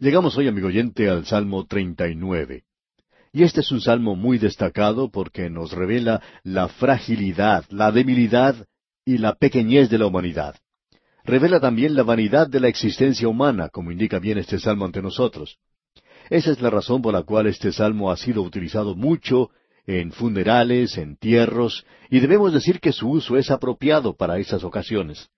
Llegamos hoy, amigo oyente, al Salmo 39. Y este es un salmo muy destacado porque nos revela la fragilidad, la debilidad y la pequeñez de la humanidad. Revela también la vanidad de la existencia humana, como indica bien este salmo ante nosotros. Esa es la razón por la cual este salmo ha sido utilizado mucho en funerales, entierros, y debemos decir que su uso es apropiado para esas ocasiones.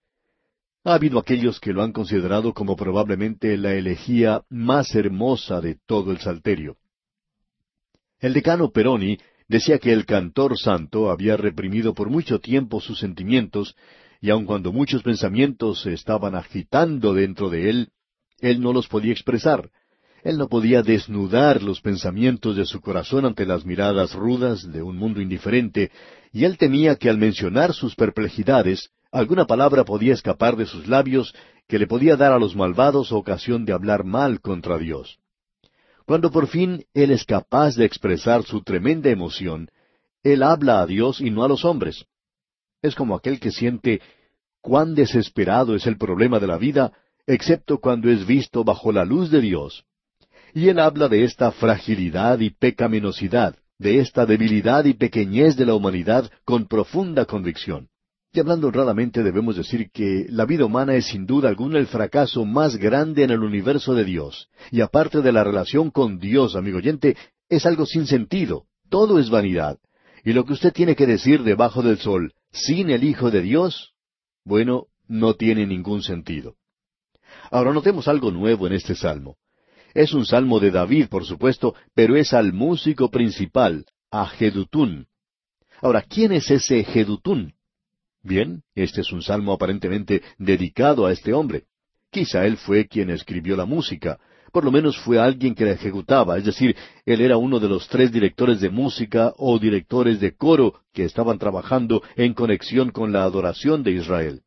Ha habido aquellos que lo han considerado como probablemente la elegía más hermosa de todo el Salterio. El decano Peroni decía que el cantor santo había reprimido por mucho tiempo sus sentimientos, y aun cuando muchos pensamientos se estaban agitando dentro de él, él no los podía expresar. Él no podía desnudar los pensamientos de su corazón ante las miradas rudas de un mundo indiferente, y él temía que al mencionar sus perplejidades, alguna palabra podía escapar de sus labios que le podía dar a los malvados ocasión de hablar mal contra Dios. Cuando por fin Él es capaz de expresar su tremenda emoción, Él habla a Dios y no a los hombres. Es como aquel que siente cuán desesperado es el problema de la vida, excepto cuando es visto bajo la luz de Dios. Y Él habla de esta fragilidad y pecaminosidad, de esta debilidad y pequeñez de la humanidad con profunda convicción. Y hablando honradamente debemos decir que la vida humana es sin duda alguna el fracaso más grande en el universo de Dios. Y aparte de la relación con Dios, amigo oyente, es algo sin sentido. Todo es vanidad. Y lo que usted tiene que decir debajo del sol, sin el Hijo de Dios, bueno, no tiene ningún sentido. Ahora notemos algo nuevo en este salmo. Es un salmo de David, por supuesto, pero es al músico principal, a Jedutún. Ahora, ¿quién es ese Jedutún? Bien, este es un salmo aparentemente dedicado a este hombre. Quizá él fue quien escribió la música, por lo menos fue alguien que la ejecutaba, es decir, él era uno de los tres directores de música o directores de coro que estaban trabajando en conexión con la adoración de Israel.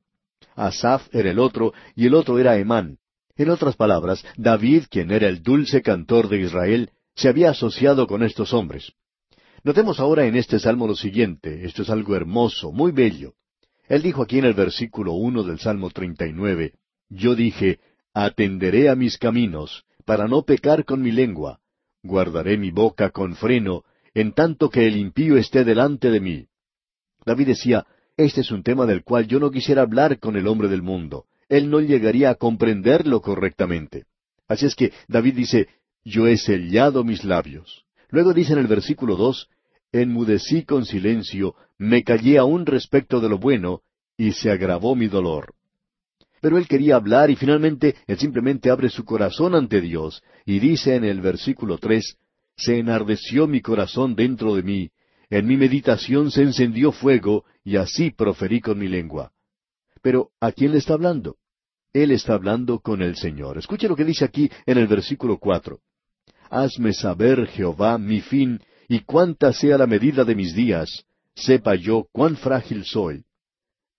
Asaf era el otro y el otro era Emán. En otras palabras, David, quien era el dulce cantor de Israel, se había asociado con estos hombres. Notemos ahora en este salmo lo siguiente, esto es algo hermoso, muy bello. Él dijo aquí en el versículo uno del Salmo treinta y nueve, Yo dije, atenderé a mis caminos, para no pecar con mi lengua, guardaré mi boca con freno, en tanto que el impío esté delante de mí. David decía, este es un tema del cual yo no quisiera hablar con el hombre del mundo. Él no llegaría a comprenderlo correctamente. Así es que David dice, yo he sellado mis labios. Luego dice en el versículo dos, enmudecí con silencio, me callé aún respecto de lo bueno, y se agravó mi dolor. Pero él quería hablar y finalmente él simplemente abre su corazón ante Dios y dice en el versículo tres, Se enardeció mi corazón dentro de mí, en mi meditación se encendió fuego, y así proferí con mi lengua. Pero, ¿a quién le está hablando? Él está hablando con el Señor. Escuche lo que dice aquí en el versículo cuatro. Hazme saber, Jehová, mi fin, y cuánta sea la medida de mis días, sepa yo cuán frágil soy.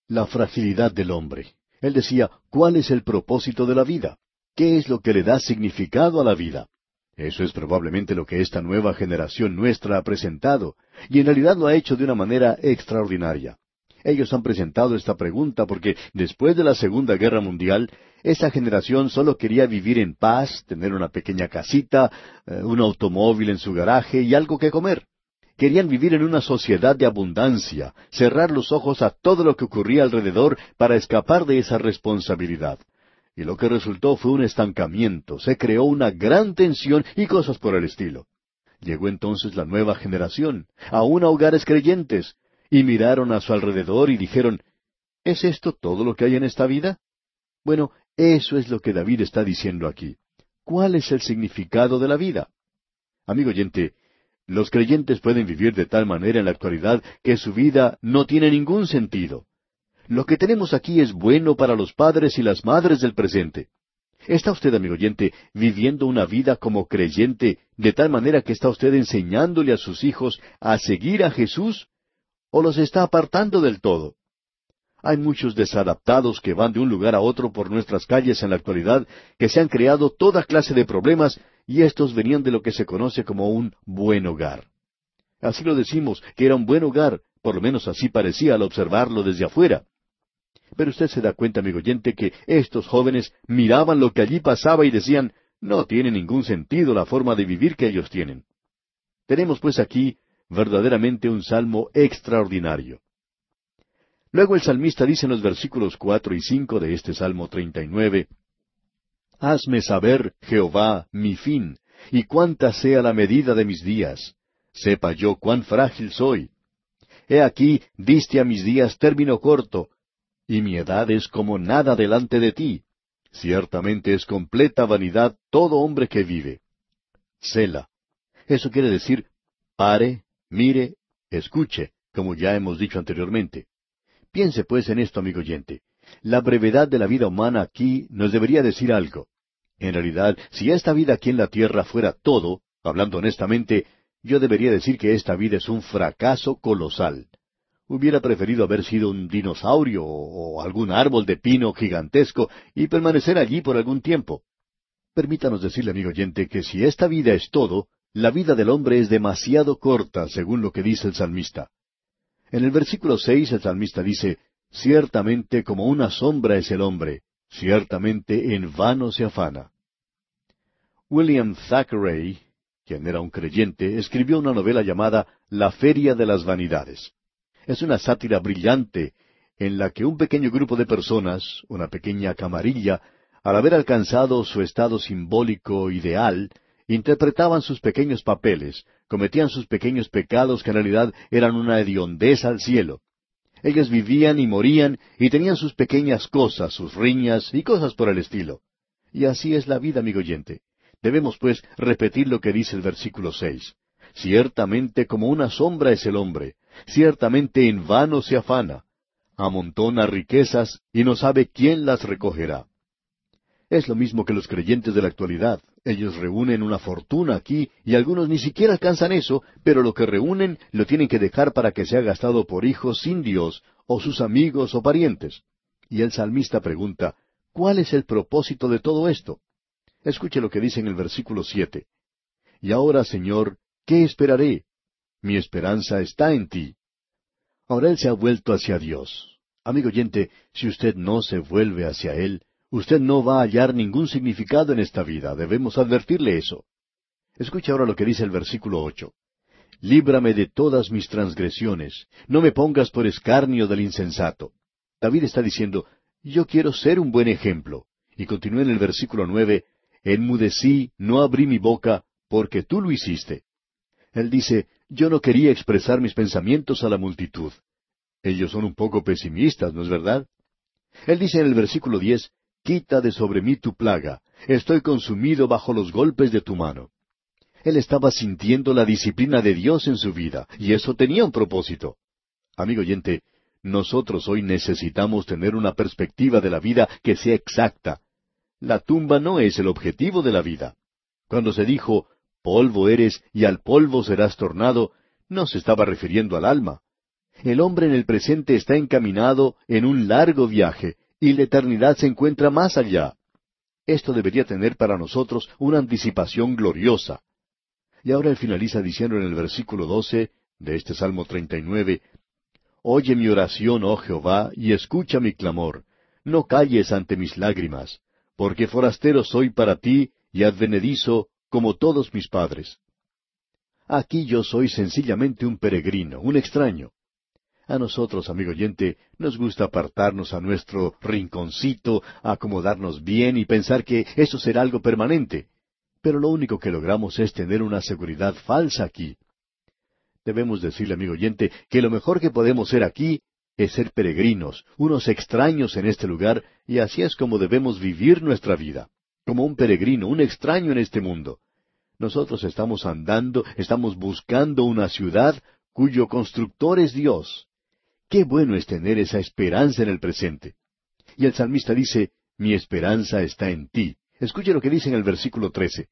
La fragilidad del hombre. Él decía, ¿cuál es el propósito de la vida? ¿Qué es lo que le da significado a la vida? Eso es probablemente lo que esta nueva generación nuestra ha presentado, y en realidad lo ha hecho de una manera extraordinaria. Ellos han presentado esta pregunta porque después de la Segunda Guerra Mundial, esa generación solo quería vivir en paz, tener una pequeña casita, eh, un automóvil en su garaje y algo que comer. Querían vivir en una sociedad de abundancia, cerrar los ojos a todo lo que ocurría alrededor para escapar de esa responsabilidad. Y lo que resultó fue un estancamiento, se creó una gran tensión y cosas por el estilo. Llegó entonces la nueva generación, aún a hogares creyentes, y miraron a su alrededor y dijeron, ¿Es esto todo lo que hay en esta vida? Bueno, eso es lo que David está diciendo aquí. ¿Cuál es el significado de la vida? Amigo oyente, los creyentes pueden vivir de tal manera en la actualidad que su vida no tiene ningún sentido. Lo que tenemos aquí es bueno para los padres y las madres del presente. ¿Está usted, amigo oyente, viviendo una vida como creyente de tal manera que está usted enseñándole a sus hijos a seguir a Jesús? ¿O los está apartando del todo? Hay muchos desadaptados que van de un lugar a otro por nuestras calles en la actualidad, que se han creado toda clase de problemas y estos venían de lo que se conoce como un buen hogar. Así lo decimos, que era un buen hogar, por lo menos así parecía al observarlo desde afuera. Pero usted se da cuenta, amigo oyente, que estos jóvenes miraban lo que allí pasaba y decían, No tiene ningún sentido la forma de vivir que ellos tienen. Tenemos pues aquí verdaderamente un salmo extraordinario. Luego el salmista dice en los versículos cuatro y cinco de este Salmo treinta y nueve Hazme saber, Jehová, mi fin, y cuánta sea la medida de mis días. Sepa yo cuán frágil soy. He aquí, diste a mis días término corto, y mi edad es como nada delante de ti. Ciertamente es completa vanidad todo hombre que vive. Sela. Eso quiere decir, pare, mire, escuche, como ya hemos dicho anteriormente. Piense pues en esto, amigo oyente. La brevedad de la vida humana aquí nos debería decir algo. En realidad, si esta vida aquí en la tierra fuera todo, hablando honestamente, yo debería decir que esta vida es un fracaso colosal. Hubiera preferido haber sido un dinosaurio o algún árbol de pino gigantesco y permanecer allí por algún tiempo. Permítanos decirle, amigo oyente, que si esta vida es todo, la vida del hombre es demasiado corta, según lo que dice el salmista. En el versículo seis el salmista dice, Ciertamente como una sombra es el hombre, ciertamente en vano se afana. William Thackeray, quien era un creyente, escribió una novela llamada La Feria de las Vanidades. Es una sátira brillante en la que un pequeño grupo de personas, una pequeña camarilla, al haber alcanzado su estado simbólico ideal, interpretaban sus pequeños papeles, cometían sus pequeños pecados que en realidad eran una hediondez al cielo. Ellos vivían y morían y tenían sus pequeñas cosas, sus riñas y cosas por el estilo. Y así es la vida, amigo oyente. Debemos, pues, repetir lo que dice el versículo seis. Ciertamente como una sombra es el hombre, ciertamente en vano se afana. Amontona riquezas y no sabe quién las recogerá. Es lo mismo que los creyentes de la actualidad. Ellos reúnen una fortuna aquí y algunos ni siquiera alcanzan eso, pero lo que reúnen lo tienen que dejar para que sea gastado por hijos sin Dios, o sus amigos o parientes. Y el salmista pregunta, ¿cuál es el propósito de todo esto? Escuche lo que dice en el versículo siete. Y ahora, Señor, ¿qué esperaré? Mi esperanza está en ti. Ahora él se ha vuelto hacia Dios. Amigo oyente, si usted no se vuelve hacia Él, usted no va a hallar ningún significado en esta vida. Debemos advertirle eso. Escuche ahora lo que dice el versículo ocho. Líbrame de todas mis transgresiones, no me pongas por escarnio del insensato. David está diciendo, yo quiero ser un buen ejemplo. Y continúa en el versículo nueve, enmudecí, no abrí mi boca, porque tú lo hiciste. Él dice, yo no quería expresar mis pensamientos a la multitud. Ellos son un poco pesimistas, ¿no es verdad? Él dice en el versículo diez, Quita de sobre mí tu plaga, estoy consumido bajo los golpes de tu mano. Él estaba sintiendo la disciplina de Dios en su vida, y eso tenía un propósito. Amigo oyente, nosotros hoy necesitamos tener una perspectiva de la vida que sea exacta, la tumba no es el objetivo de la vida. Cuando se dijo, polvo eres y al polvo serás tornado, no se estaba refiriendo al alma. El hombre en el presente está encaminado en un largo viaje y la eternidad se encuentra más allá. Esto debería tener para nosotros una anticipación gloriosa. Y ahora él finaliza diciendo en el versículo doce de este Salmo treinta y nueve, Oye mi oración, oh Jehová, y escucha mi clamor. No calles ante mis lágrimas porque forastero soy para ti y advenedizo como todos mis padres. Aquí yo soy sencillamente un peregrino, un extraño. A nosotros, amigo oyente, nos gusta apartarnos a nuestro rinconcito, acomodarnos bien y pensar que eso será algo permanente. Pero lo único que logramos es tener una seguridad falsa aquí. Debemos decirle, amigo oyente, que lo mejor que podemos ser aquí es ser peregrinos, unos extraños en este lugar, y así es como debemos vivir nuestra vida, como un peregrino, un extraño en este mundo. Nosotros estamos andando, estamos buscando una ciudad cuyo constructor es Dios. Qué bueno es tener esa esperanza en el presente. Y el salmista dice, mi esperanza está en ti. Escuche lo que dice en el versículo trece.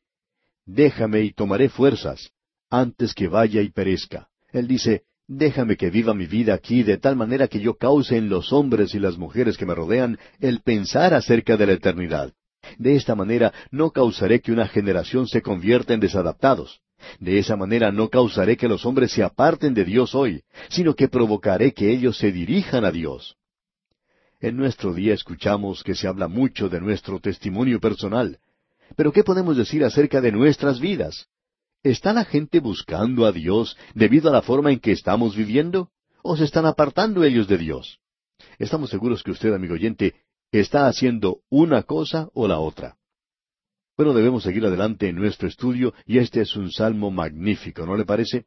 Déjame y tomaré fuerzas, antes que vaya y perezca. Él dice, Déjame que viva mi vida aquí de tal manera que yo cause en los hombres y las mujeres que me rodean el pensar acerca de la eternidad. De esta manera no causaré que una generación se convierta en desadaptados. De esa manera no causaré que los hombres se aparten de Dios hoy, sino que provocaré que ellos se dirijan a Dios. En nuestro día escuchamos que se habla mucho de nuestro testimonio personal. Pero ¿qué podemos decir acerca de nuestras vidas? ¿Está la gente buscando a Dios debido a la forma en que estamos viviendo? ¿O se están apartando ellos de Dios? Estamos seguros que usted, amigo oyente, está haciendo una cosa o la otra. Debemos seguir adelante en nuestro estudio y este es un salmo magnífico, ¿no le parece?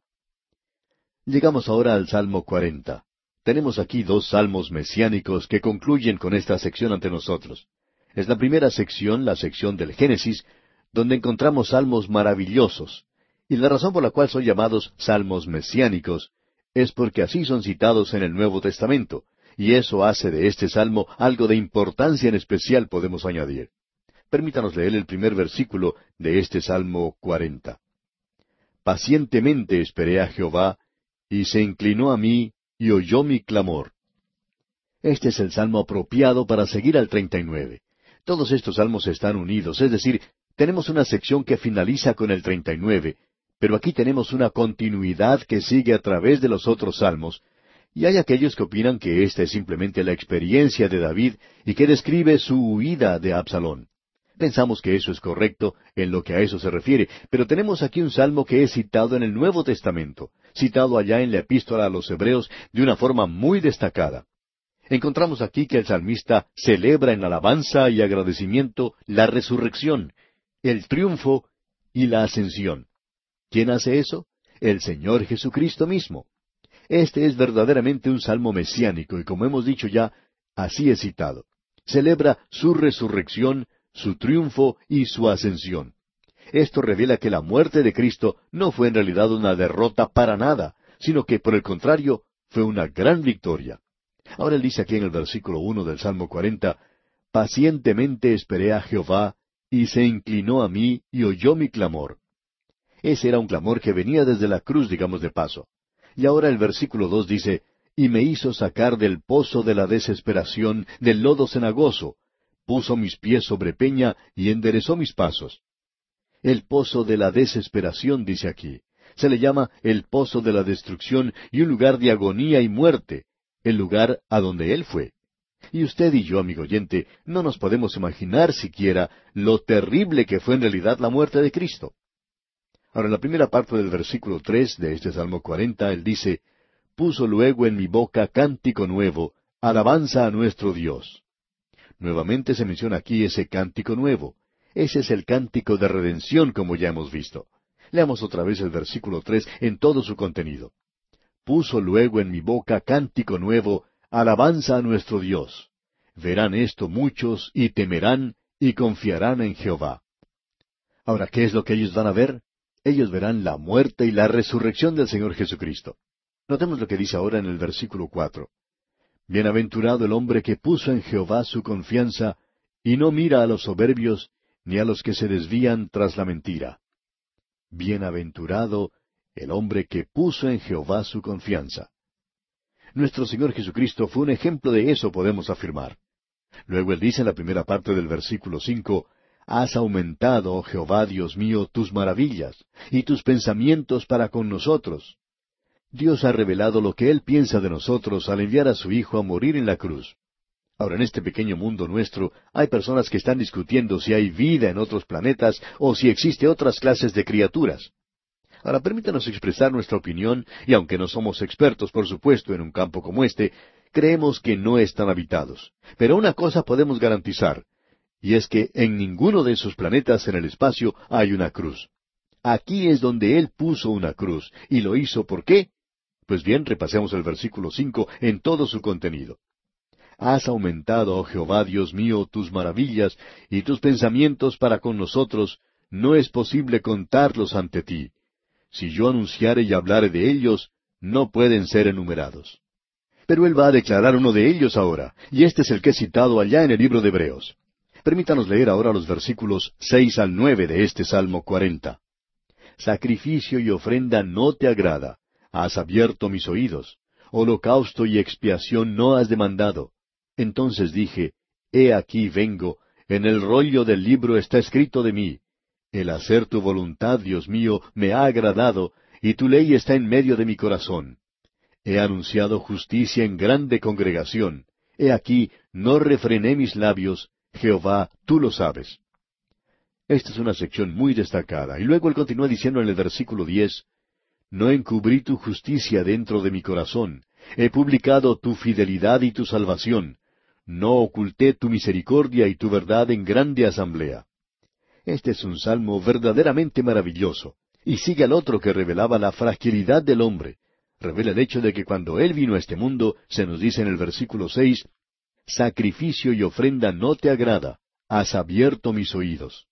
Llegamos ahora al Salmo 40. Tenemos aquí dos salmos mesiánicos que concluyen con esta sección ante nosotros. Es la primera sección, la sección del Génesis, donde encontramos salmos maravillosos, y la razón por la cual son llamados salmos mesiánicos es porque así son citados en el Nuevo Testamento, y eso hace de este salmo algo de importancia en especial, podemos añadir. Permítanos leer el primer versículo de este Salmo cuarenta. Pacientemente esperé a Jehová, y se inclinó a mí, y oyó mi clamor. Este es el salmo apropiado para seguir al treinta y nueve. Todos estos salmos están unidos, es decir, tenemos una sección que finaliza con el treinta y nueve, pero aquí tenemos una continuidad que sigue a través de los otros salmos, y hay aquellos que opinan que esta es simplemente la experiencia de David y que describe su huida de Absalón. Pensamos que eso es correcto en lo que a eso se refiere, pero tenemos aquí un salmo que es citado en el Nuevo Testamento, citado allá en la epístola a los Hebreos de una forma muy destacada. Encontramos aquí que el salmista celebra en alabanza y agradecimiento la resurrección, el triunfo y la ascensión. ¿Quién hace eso? El Señor Jesucristo mismo. Este es verdaderamente un salmo mesiánico y como hemos dicho ya, así es citado. Celebra su resurrección, su triunfo y su ascensión. Esto revela que la muerte de Cristo no fue en realidad una derrota para nada, sino que por el contrario fue una gran victoria. Ahora él dice aquí en el versículo uno del Salmo cuarenta, Pacientemente esperé a Jehová, y se inclinó a mí y oyó mi clamor. Ese era un clamor que venía desde la cruz, digamos de paso. Y ahora el versículo dos dice, y me hizo sacar del pozo de la desesperación, del lodo cenagoso, puso mis pies sobre peña y enderezó mis pasos. El pozo de la desesperación, dice aquí. Se le llama el pozo de la destrucción y un lugar de agonía y muerte, el lugar a donde él fue. Y usted y yo, amigo oyente, no nos podemos imaginar siquiera lo terrible que fue en realidad la muerte de Cristo. Ahora, en la primera parte del versículo tres de este Salmo cuarenta, él dice, Puso luego en mi boca cántico nuevo, alabanza a nuestro Dios. Nuevamente se menciona aquí ese cántico nuevo. Ese es el cántico de redención, como ya hemos visto. Leamos otra vez el versículo tres en todo su contenido. Puso luego en mi boca cántico nuevo, alabanza a nuestro Dios. Verán esto muchos y temerán y confiarán en Jehová. Ahora, ¿qué es lo que ellos van a ver? ellos verán la muerte y la resurrección del Señor Jesucristo. Notemos lo que dice ahora en el versículo cuatro. Bienaventurado el hombre que puso en Jehová su confianza, y no mira a los soberbios, ni a los que se desvían tras la mentira. Bienaventurado el hombre que puso en Jehová su confianza. Nuestro Señor Jesucristo fue un ejemplo de eso, podemos afirmar. Luego él dice en la primera parte del versículo cinco, Has aumentado, oh Jehová Dios mío, tus maravillas y tus pensamientos para con nosotros. Dios ha revelado lo que Él piensa de nosotros al enviar a su Hijo a morir en la cruz. Ahora, en este pequeño mundo nuestro, hay personas que están discutiendo si hay vida en otros planetas o si existe otras clases de criaturas. Ahora, permítanos expresar nuestra opinión, y aunque no somos expertos, por supuesto, en un campo como este, creemos que no están habitados. Pero una cosa podemos garantizar, y es que en ninguno de esos planetas en el espacio hay una cruz. Aquí es donde Él puso una cruz, y lo hizo ¿por qué? Pues bien, repasemos el versículo cinco en todo su contenido. Has aumentado, oh Jehová Dios mío, tus maravillas y tus pensamientos para con nosotros, no es posible contarlos ante ti. Si yo anunciare y hablare de ellos, no pueden ser enumerados. Pero él va a declarar uno de ellos ahora, y este es el que he citado allá en el libro de Hebreos. Permítanos leer ahora los versículos seis al nueve de este Salmo cuarenta. Sacrificio y ofrenda no te agrada, has abierto mis oídos, holocausto y expiación no has demandado. Entonces dije, He aquí vengo, en el rollo del libro está escrito de mí. El hacer tu voluntad, Dios mío, me ha agradado, y tu ley está en medio de mi corazón. He anunciado justicia en grande congregación. He aquí, no refrené mis labios, Jehová, tú lo sabes. Esta es una sección muy destacada. Y luego él continúa diciendo en el versículo diez, No encubrí tu justicia dentro de mi corazón, he publicado tu fidelidad y tu salvación, no oculté tu misericordia y tu verdad en grande asamblea. Este es un salmo verdaderamente maravilloso, y sigue al otro que revelaba la fragilidad del hombre. Revela el hecho de que cuando Él vino a este mundo, se nos dice en el versículo seis, Sacrificio y ofrenda no te agrada, has abierto mis oídos.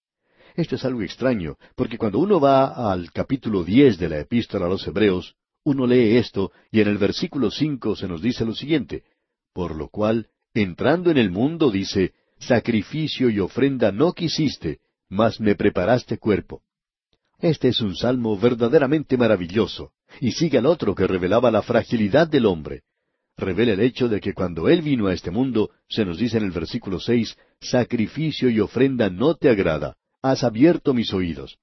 Esto es algo extraño, porque cuando uno va al capítulo diez de la epístola a los Hebreos, uno lee esto, y en el versículo cinco se nos dice lo siguiente, por lo cual, entrando en el mundo, dice, Sacrificio y ofrenda no quisiste, mas me preparaste cuerpo. Este es un salmo verdaderamente maravilloso, y sigue al otro que revelaba la fragilidad del hombre. Revela el hecho de que cuando Él vino a este mundo, se nos dice en el versículo seis, Sacrificio y ofrenda no te agrada, has abierto mis oídos.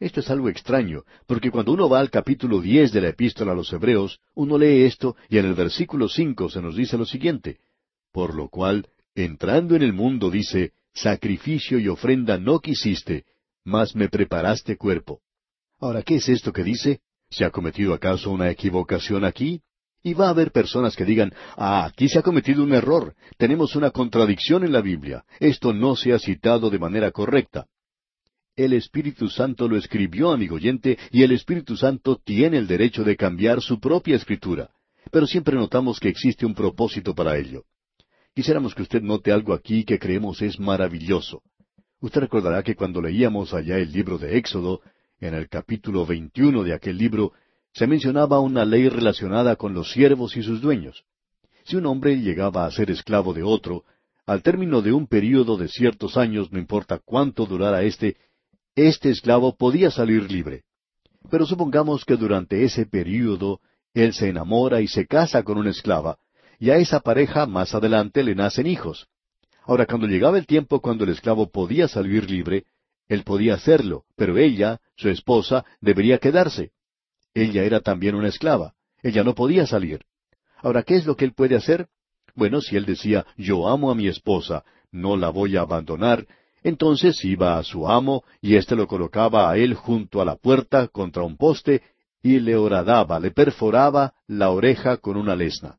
Esto es algo extraño, porque cuando uno va al capítulo diez de la epístola a los Hebreos, uno lee esto y en el versículo cinco se nos dice lo siguiente, por lo cual, entrando en el mundo, dice, Sacrificio y ofrenda no quisiste, mas me preparaste cuerpo. Ahora, ¿qué es esto que dice? ¿Se ha cometido acaso una equivocación aquí? Y va a haber personas que digan, ah, aquí se ha cometido un error, tenemos una contradicción en la Biblia, esto no se ha citado de manera correcta. El Espíritu Santo lo escribió, amigo oyente, y el Espíritu Santo tiene el derecho de cambiar su propia escritura. Pero siempre notamos que existe un propósito para ello. Quisiéramos que usted note algo aquí que creemos es maravilloso. Usted recordará que cuando leíamos allá el libro de Éxodo, en el capítulo 21 de aquel libro, se mencionaba una ley relacionada con los siervos y sus dueños. Si un hombre llegaba a ser esclavo de otro, al término de un período de ciertos años, no importa cuánto durara éste, este esclavo podía salir libre. Pero supongamos que durante ese período él se enamora y se casa con una esclava, y a esa pareja más adelante le nacen hijos. Ahora, cuando llegaba el tiempo cuando el esclavo podía salir libre, él podía hacerlo, pero ella, su esposa, debería quedarse. Ella era también una esclava. Ella no podía salir. Ahora, ¿qué es lo que él puede hacer? Bueno, si él decía, yo amo a mi esposa, no la voy a abandonar, entonces iba a su amo, y éste lo colocaba a él junto a la puerta contra un poste, y le horadaba, le perforaba la oreja con una lesna.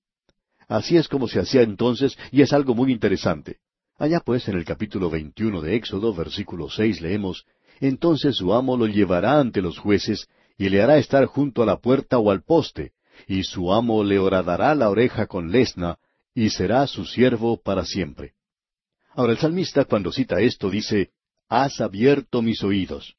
Así es como se hacía entonces, y es algo muy interesante. Allá pues en el capítulo 21 de Éxodo, versículo seis, leemos, Entonces su amo lo llevará ante los jueces, y le hará estar junto a la puerta o al poste, y su amo le horadará la oreja con lesna, y será su siervo para siempre. Ahora el salmista cuando cita esto dice, Has abierto mis oídos.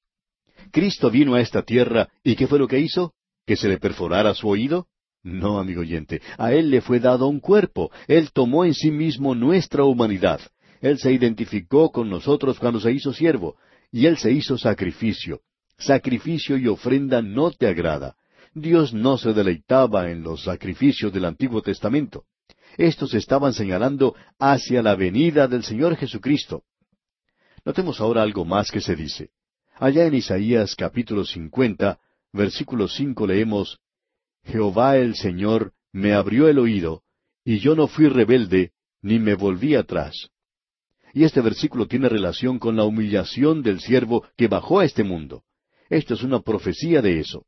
Cristo vino a esta tierra, ¿y qué fue lo que hizo? ¿Que se le perforara su oído? No, amigo oyente, a Él le fue dado un cuerpo, Él tomó en sí mismo nuestra humanidad, Él se identificó con nosotros cuando se hizo siervo, y Él se hizo sacrificio. Sacrificio y ofrenda no te agrada. Dios no se deleitaba en los sacrificios del Antiguo Testamento. Estos estaban señalando hacia la venida del Señor Jesucristo. Notemos ahora algo más que se dice. Allá en Isaías capítulo 50, versículo cinco leemos, Jehová el Señor me abrió el oído, y yo no fui rebelde, ni me volví atrás. Y este versículo tiene relación con la humillación del siervo que bajó a este mundo. Esto es una profecía de eso.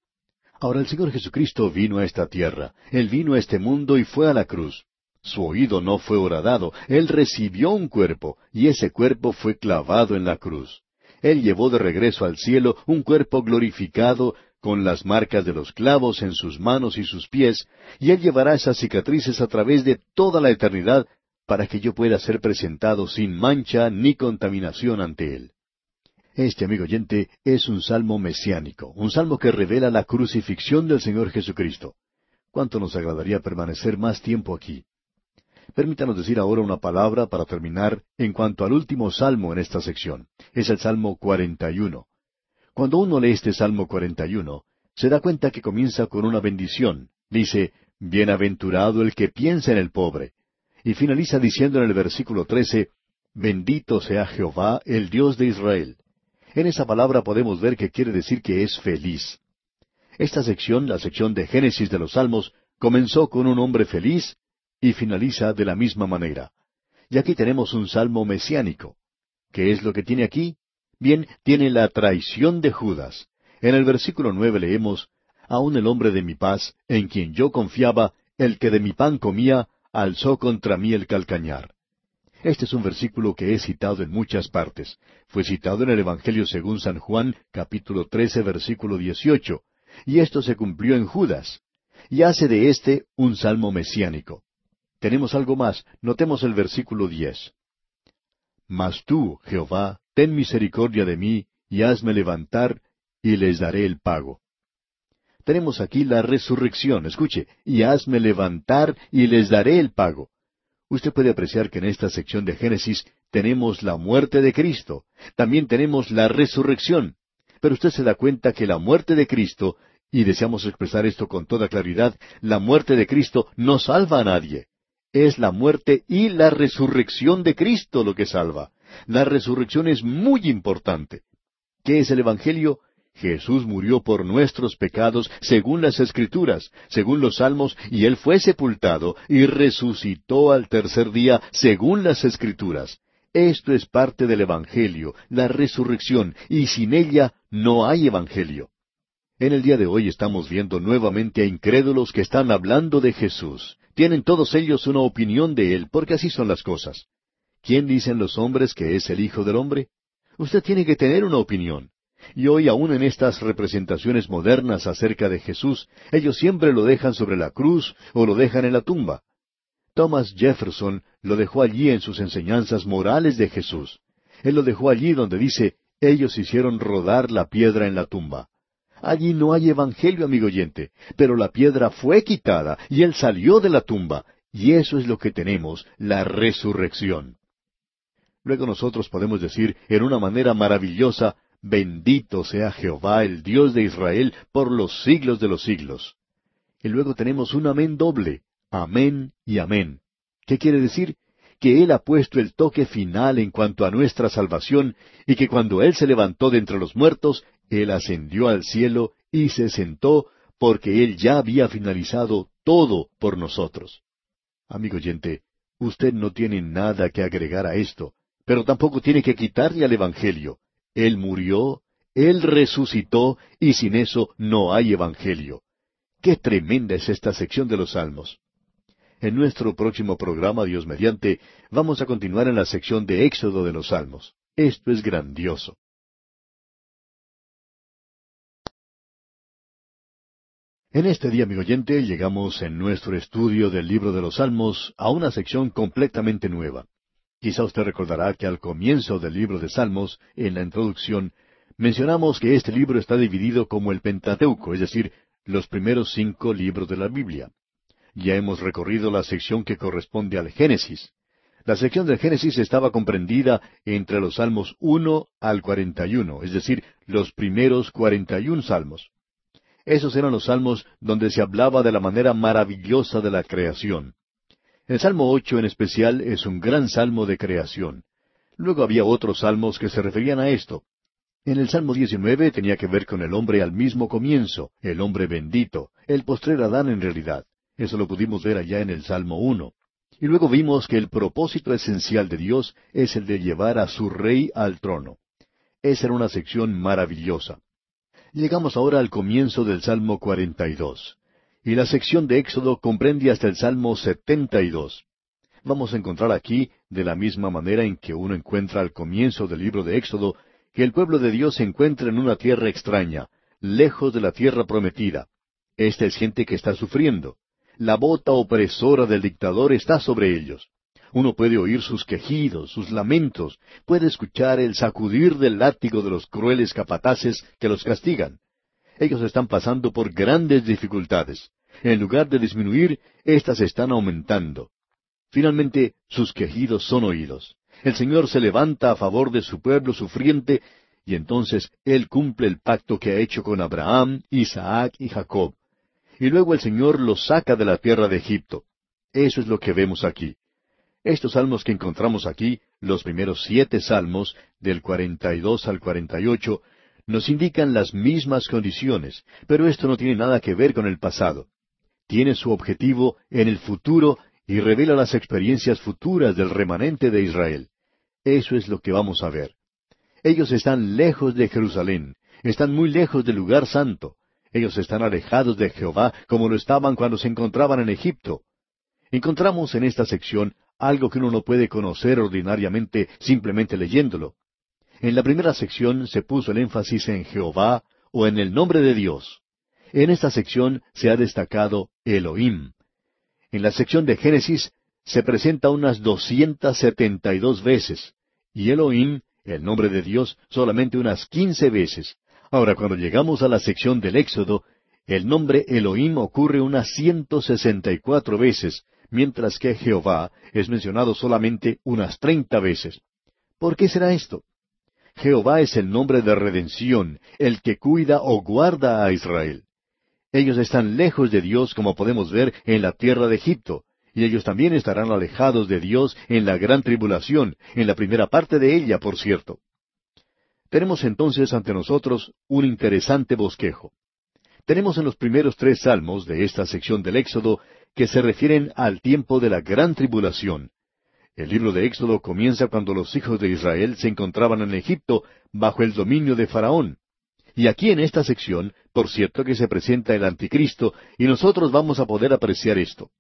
Ahora el Señor Jesucristo vino a esta tierra, Él vino a este mundo y fue a la cruz. Su oído no fue horadado, Él recibió un cuerpo, y ese cuerpo fue clavado en la cruz. Él llevó de regreso al cielo un cuerpo glorificado con las marcas de los clavos en sus manos y sus pies, y Él llevará esas cicatrices a través de toda la eternidad para que yo pueda ser presentado sin mancha ni contaminación ante Él. Este, amigo oyente, es un salmo mesiánico, un salmo que revela la crucifixión del Señor Jesucristo. ¿Cuánto nos agradaría permanecer más tiempo aquí? Permítanos decir ahora una palabra para terminar en cuanto al último salmo en esta sección. Es el Salmo 41. Cuando uno lee este Salmo 41, se da cuenta que comienza con una bendición. Dice, Bienaventurado el que piensa en el pobre. Y finaliza diciendo en el versículo 13, Bendito sea Jehová, el Dios de Israel. En esa palabra podemos ver que quiere decir que es feliz. Esta sección, la sección de Génesis de los Salmos, comenzó con un hombre feliz y finaliza de la misma manera. Y aquí tenemos un salmo mesiánico. ¿Qué es lo que tiene aquí? Bien, tiene la traición de Judas. En el versículo nueve leemos, Aun el hombre de mi paz, en quien yo confiaba, el que de mi pan comía, alzó contra mí el calcañar. Este es un versículo que he citado en muchas partes. Fue citado en el Evangelio según San Juan, capítulo 13, versículo 18, y esto se cumplió en Judas, y hace de éste un salmo mesiánico. Tenemos algo más, notemos el versículo 10. Mas tú, Jehová, ten misericordia de mí, y hazme levantar, y les daré el pago. Tenemos aquí la resurrección, escuche, y hazme levantar, y les daré el pago. Usted puede apreciar que en esta sección de Génesis tenemos la muerte de Cristo, también tenemos la resurrección, pero usted se da cuenta que la muerte de Cristo, y deseamos expresar esto con toda claridad, la muerte de Cristo no salva a nadie. Es la muerte y la resurrección de Cristo lo que salva. La resurrección es muy importante. ¿Qué es el Evangelio? Jesús murió por nuestros pecados según las Escrituras, según los Salmos, y Él fue sepultado y resucitó al tercer día según las Escrituras. Esto es parte del Evangelio, la resurrección, y sin ella no hay Evangelio. En el día de hoy estamos viendo nuevamente a incrédulos que están hablando de Jesús. Tienen todos ellos una opinión de Él, porque así son las cosas. ¿Quién dicen los hombres que es el Hijo del Hombre? Usted tiene que tener una opinión. Y hoy aún en estas representaciones modernas acerca de Jesús, ellos siempre lo dejan sobre la cruz o lo dejan en la tumba. Thomas Jefferson lo dejó allí en sus enseñanzas morales de Jesús. Él lo dejó allí donde dice, ellos hicieron rodar la piedra en la tumba. Allí no hay evangelio, amigo oyente, pero la piedra fue quitada y él salió de la tumba, y eso es lo que tenemos, la resurrección. Luego nosotros podemos decir en una manera maravillosa, Bendito sea Jehová, el Dios de Israel, por los siglos de los siglos. Y luego tenemos un amén doble, amén y amén. ¿Qué quiere decir? Que Él ha puesto el toque final en cuanto a nuestra salvación y que cuando Él se levantó de entre los muertos, Él ascendió al cielo y se sentó porque Él ya había finalizado todo por nosotros. Amigo oyente, usted no tiene nada que agregar a esto, pero tampoco tiene que quitarle al Evangelio. Él murió, Él resucitó, y sin eso no hay Evangelio. Qué tremenda es esta sección de los Salmos. En nuestro próximo programa, Dios mediante, vamos a continuar en la sección de Éxodo de los Salmos. Esto es grandioso. En este día, amigo oyente, llegamos en nuestro estudio del libro de los Salmos a una sección completamente nueva. Quizá usted recordará que al comienzo del libro de Salmos, en la introducción, mencionamos que este libro está dividido como el Pentateuco, es decir, los primeros cinco libros de la Biblia. Ya hemos recorrido la sección que corresponde al Génesis. La sección del Génesis estaba comprendida entre los Salmos 1 al 41, es decir, los primeros 41 salmos. Esos eran los salmos donde se hablaba de la manera maravillosa de la creación. El Salmo ocho en especial es un gran salmo de creación. Luego había otros salmos que se referían a esto. En el Salmo 19 tenía que ver con el hombre al mismo comienzo, el hombre bendito, el postrer Adán en realidad. Eso lo pudimos ver allá en el Salmo 1. Y luego vimos que el propósito esencial de Dios es el de llevar a su rey al trono. Esa era una sección maravillosa. Llegamos ahora al comienzo del Salmo 42. Y la sección de Éxodo comprende hasta el Salmo 72. Vamos a encontrar aquí, de la misma manera en que uno encuentra al comienzo del libro de Éxodo, que el pueblo de Dios se encuentra en una tierra extraña, lejos de la tierra prometida. Esta es gente que está sufriendo. La bota opresora del dictador está sobre ellos. Uno puede oír sus quejidos, sus lamentos, puede escuchar el sacudir del látigo de los crueles capataces que los castigan. Ellos están pasando por grandes dificultades. En lugar de disminuir, éstas están aumentando. Finalmente, sus quejidos son oídos. El Señor se levanta a favor de su pueblo sufriente, y entonces Él cumple el pacto que ha hecho con Abraham, Isaac y Jacob. Y luego el Señor los saca de la tierra de Egipto. Eso es lo que vemos aquí. Estos salmos que encontramos aquí, los primeros siete salmos, del cuarenta y dos al cuarenta y ocho, nos indican las mismas condiciones, pero esto no tiene nada que ver con el pasado. Tiene su objetivo en el futuro y revela las experiencias futuras del remanente de Israel. Eso es lo que vamos a ver. Ellos están lejos de Jerusalén, están muy lejos del lugar santo. Ellos están alejados de Jehová como lo estaban cuando se encontraban en Egipto. Encontramos en esta sección algo que uno no puede conocer ordinariamente simplemente leyéndolo. En la primera sección se puso el énfasis en Jehová o en el nombre de Dios. En esta sección se ha destacado Elohim. En la sección de Génesis se presenta unas doscientas setenta y dos veces, y Elohim, el nombre de Dios, solamente unas quince veces. Ahora, cuando llegamos a la sección del Éxodo, el nombre Elohim ocurre unas ciento sesenta y cuatro veces, mientras que Jehová es mencionado solamente unas treinta veces. ¿Por qué será esto? Jehová es el nombre de redención, el que cuida o guarda a Israel. Ellos están lejos de Dios como podemos ver en la tierra de Egipto, y ellos también estarán alejados de Dios en la gran tribulación, en la primera parte de ella, por cierto. Tenemos entonces ante nosotros un interesante bosquejo. Tenemos en los primeros tres salmos de esta sección del Éxodo que se refieren al tiempo de la gran tribulación, el libro de Éxodo comienza cuando los hijos de Israel se encontraban en Egipto bajo el dominio de Faraón. Y aquí en esta sección, por cierto que se presenta el anticristo, y nosotros vamos a poder apreciar esto.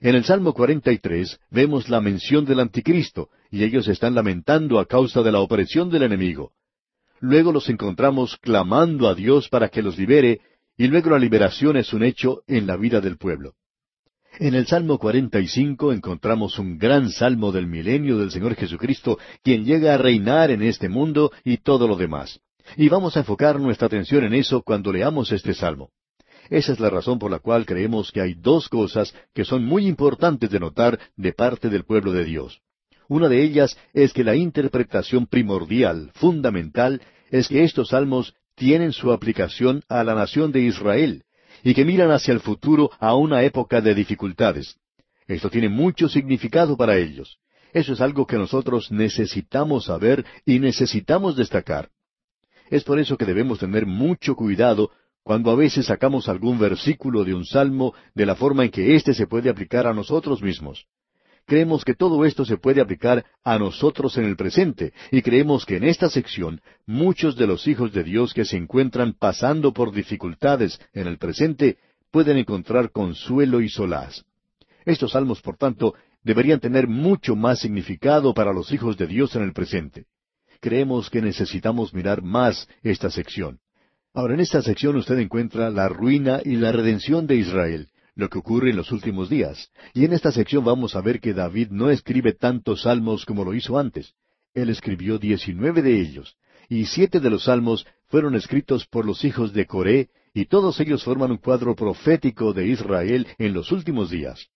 En el Salmo 43 vemos la mención del anticristo, y ellos están lamentando a causa de la opresión del enemigo. Luego los encontramos clamando a Dios para que los libere, y luego la liberación es un hecho en la vida del pueblo. En el Salmo 45 encontramos un gran salmo del milenio del Señor Jesucristo, quien llega a reinar en este mundo y todo lo demás. Y vamos a enfocar nuestra atención en eso cuando leamos este salmo. Esa es la razón por la cual creemos que hay dos cosas que son muy importantes de notar de parte del pueblo de Dios. Una de ellas es que la interpretación primordial, fundamental, es que estos salmos tienen su aplicación a la nación de Israel, y que miran hacia el futuro a una época de dificultades. Esto tiene mucho significado para ellos. Eso es algo que nosotros necesitamos saber y necesitamos destacar. Es por eso que debemos tener mucho cuidado cuando a veces sacamos algún versículo de un salmo de la forma en que éste se puede aplicar a nosotros mismos creemos que todo esto se puede aplicar a nosotros en el presente, y creemos que en esta sección muchos de los hijos de Dios que se encuentran pasando por dificultades en el presente pueden encontrar consuelo y solaz. Estos salmos, por tanto, deberían tener mucho más significado para los hijos de Dios en el presente. Creemos que necesitamos mirar más esta sección. Ahora, en esta sección usted encuentra la ruina y la redención de Israel, lo que ocurre en los últimos días. Y en esta sección vamos a ver que David no escribe tantos salmos como lo hizo antes. Él escribió diecinueve de ellos, y siete de los salmos fueron escritos por los hijos de Coré, y todos ellos forman un cuadro profético de Israel en los últimos días.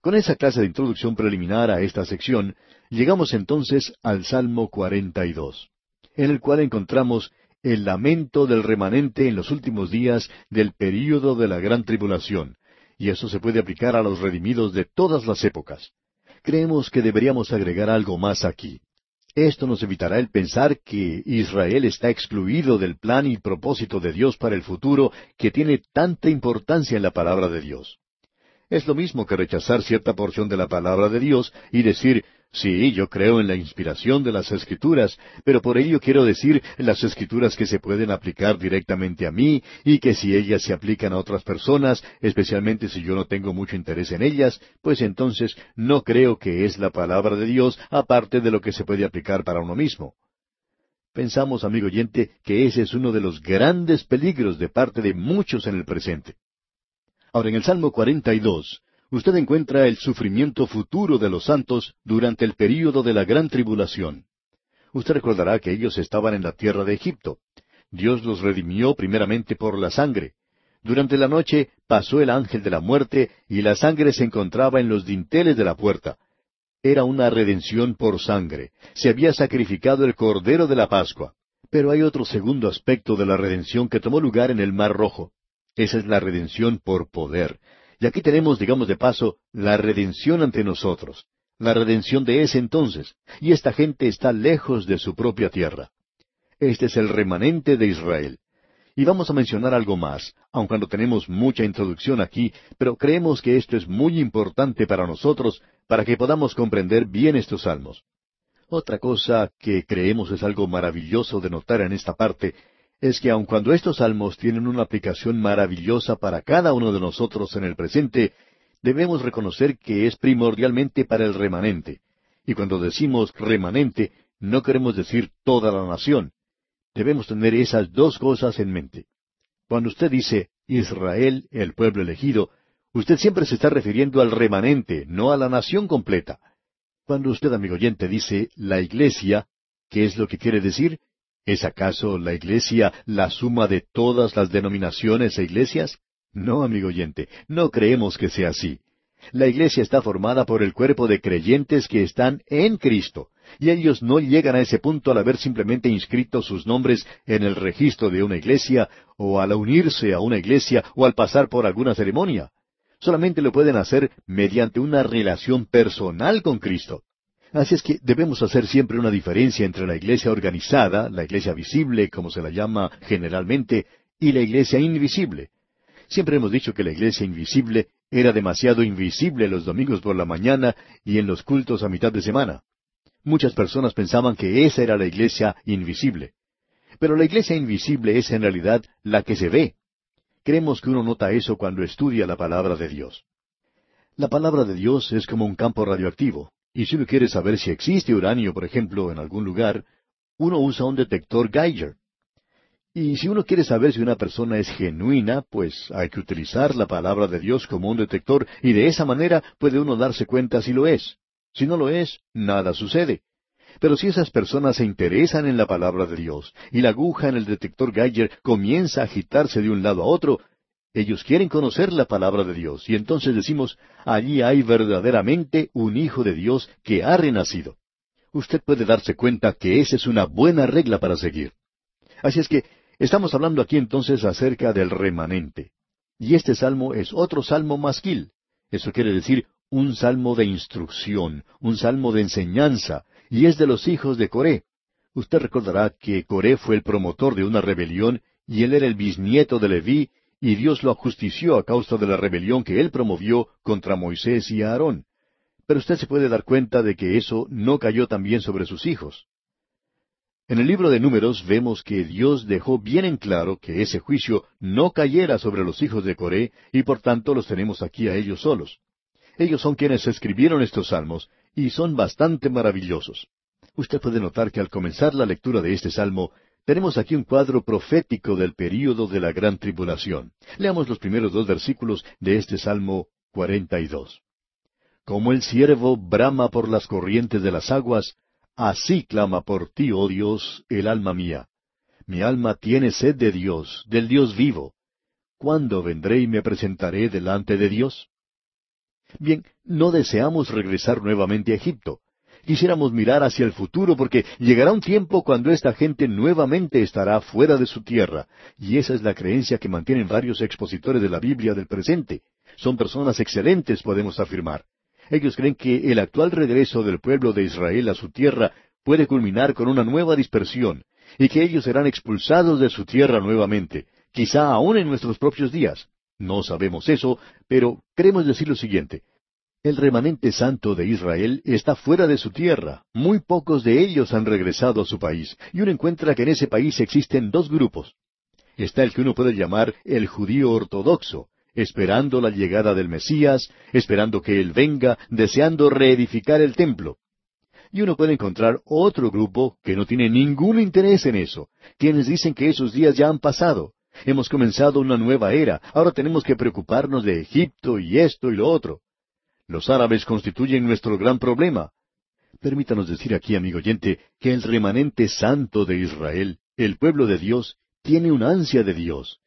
Con esa clase de introducción preliminar a esta sección, llegamos entonces al Salmo 42, en el cual encontramos el lamento del remanente en los últimos días del período de la gran tribulación, y eso se puede aplicar a los redimidos de todas las épocas. Creemos que deberíamos agregar algo más aquí. Esto nos evitará el pensar que Israel está excluido del plan y propósito de Dios para el futuro que tiene tanta importancia en la palabra de Dios. Es lo mismo que rechazar cierta porción de la palabra de Dios y decir, Sí, yo creo en la inspiración de las escrituras, pero por ello quiero decir las escrituras que se pueden aplicar directamente a mí y que si ellas se aplican a otras personas, especialmente si yo no tengo mucho interés en ellas, pues entonces no creo que es la palabra de Dios aparte de lo que se puede aplicar para uno mismo. Pensamos, amigo oyente, que ese es uno de los grandes peligros de parte de muchos en el presente. Ahora, en el Salmo 42, usted encuentra el sufrimiento futuro de los santos durante el período de la gran tribulación. Usted recordará que ellos estaban en la tierra de Egipto. Dios los redimió primeramente por la sangre. Durante la noche pasó el ángel de la muerte y la sangre se encontraba en los dinteles de la puerta. Era una redención por sangre. Se había sacrificado el cordero de la Pascua. Pero hay otro segundo aspecto de la redención que tomó lugar en el Mar Rojo. Esa es la redención por poder. Y aquí tenemos, digamos de paso, la redención ante nosotros, la redención de ese entonces, y esta gente está lejos de su propia tierra. Este es el remanente de Israel. Y vamos a mencionar algo más, aun cuando tenemos mucha introducción aquí, pero creemos que esto es muy importante para nosotros, para que podamos comprender bien estos salmos. Otra cosa que creemos es algo maravilloso de notar en esta parte es que aun cuando estos salmos tienen una aplicación maravillosa para cada uno de nosotros en el presente, debemos reconocer que es primordialmente para el remanente. Y cuando decimos remanente, no queremos decir toda la nación. Debemos tener esas dos cosas en mente. Cuando usted dice Israel, el pueblo elegido, usted siempre se está refiriendo al remanente, no a la nación completa. Cuando usted, amigo oyente, dice la iglesia, ¿qué es lo que quiere decir? ¿Es acaso la iglesia la suma de todas las denominaciones e iglesias? No, amigo oyente, no creemos que sea así. La iglesia está formada por el cuerpo de creyentes que están en Cristo, y ellos no llegan a ese punto al haber simplemente inscrito sus nombres en el registro de una iglesia, o al unirse a una iglesia, o al pasar por alguna ceremonia. Solamente lo pueden hacer mediante una relación personal con Cristo. Así es que debemos hacer siempre una diferencia entre la iglesia organizada, la iglesia visible, como se la llama generalmente, y la iglesia invisible. Siempre hemos dicho que la iglesia invisible era demasiado invisible los domingos por la mañana y en los cultos a mitad de semana. Muchas personas pensaban que esa era la iglesia invisible. Pero la iglesia invisible es en realidad la que se ve. Creemos que uno nota eso cuando estudia la palabra de Dios. La palabra de Dios es como un campo radioactivo. Y si uno quiere saber si existe uranio, por ejemplo, en algún lugar, uno usa un detector Geiger. Y si uno quiere saber si una persona es genuina, pues hay que utilizar la palabra de Dios como un detector y de esa manera puede uno darse cuenta si lo es. Si no lo es, nada sucede. Pero si esas personas se interesan en la palabra de Dios y la aguja en el detector Geiger comienza a agitarse de un lado a otro, ellos quieren conocer la palabra de Dios y entonces decimos, allí hay verdaderamente un Hijo de Dios que ha renacido. Usted puede darse cuenta que esa es una buena regla para seguir. Así es que estamos hablando aquí entonces acerca del remanente. Y este salmo es otro salmo masquil. Eso quiere decir un salmo de instrucción, un salmo de enseñanza, y es de los hijos de Coré. Usted recordará que Coré fue el promotor de una rebelión y él era el bisnieto de Leví y Dios lo ajustició a causa de la rebelión que él promovió contra Moisés y Aarón. Pero usted se puede dar cuenta de que eso no cayó también sobre sus hijos. En el libro de Números vemos que Dios dejó bien en claro que ese juicio no cayera sobre los hijos de Coré y por tanto los tenemos aquí a ellos solos. Ellos son quienes escribieron estos salmos y son bastante maravillosos. Usted puede notar que al comenzar la lectura de este salmo tenemos aquí un cuadro profético del período de la gran tribulación. Leamos los primeros dos versículos de este Salmo 42. Como el siervo brama por las corrientes de las aguas, así clama por ti, oh Dios, el alma mía. Mi alma tiene sed de Dios, del Dios vivo. ¿Cuándo vendré y me presentaré delante de Dios? Bien, no deseamos regresar nuevamente a Egipto. Quisiéramos mirar hacia el futuro porque llegará un tiempo cuando esta gente nuevamente estará fuera de su tierra, y esa es la creencia que mantienen varios expositores de la Biblia del presente. Son personas excelentes, podemos afirmar. Ellos creen que el actual regreso del pueblo de Israel a su tierra puede culminar con una nueva dispersión, y que ellos serán expulsados de su tierra nuevamente, quizá aún en nuestros propios días. No sabemos eso, pero queremos decir lo siguiente. El remanente santo de Israel está fuera de su tierra. Muy pocos de ellos han regresado a su país, y uno encuentra que en ese país existen dos grupos. Está el que uno puede llamar el judío ortodoxo, esperando la llegada del Mesías, esperando que Él venga, deseando reedificar el templo. Y uno puede encontrar otro grupo que no tiene ningún interés en eso, quienes dicen que esos días ya han pasado. Hemos comenzado una nueva era, ahora tenemos que preocuparnos de Egipto y esto y lo otro. Los árabes constituyen nuestro gran problema. Permítanos decir aquí, amigo oyente, que el remanente santo de Israel, el pueblo de Dios, tiene un ansia de Dios.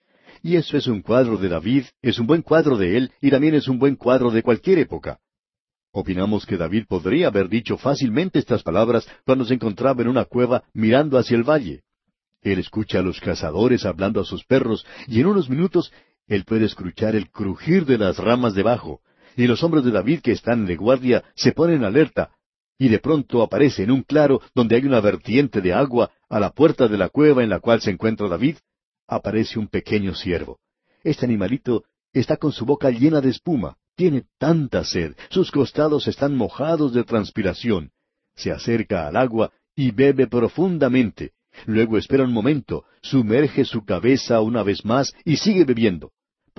Y eso es un cuadro de David, es un buen cuadro de él y también es un buen cuadro de cualquier época. Opinamos que David podría haber dicho fácilmente estas palabras cuando se encontraba en una cueva mirando hacia el valle. Él escucha a los cazadores hablando a sus perros y en unos minutos él puede escuchar el crujir de las ramas debajo, y los hombres de David que están de guardia se ponen alerta, y de pronto aparece en un claro donde hay una vertiente de agua a la puerta de la cueva en la cual se encuentra David, aparece un pequeño ciervo. Este animalito está con su boca llena de espuma, tiene tanta sed, sus costados están mojados de transpiración. se acerca al agua y bebe profundamente. Luego espera un momento, sumerge su cabeza una vez más y sigue bebiendo.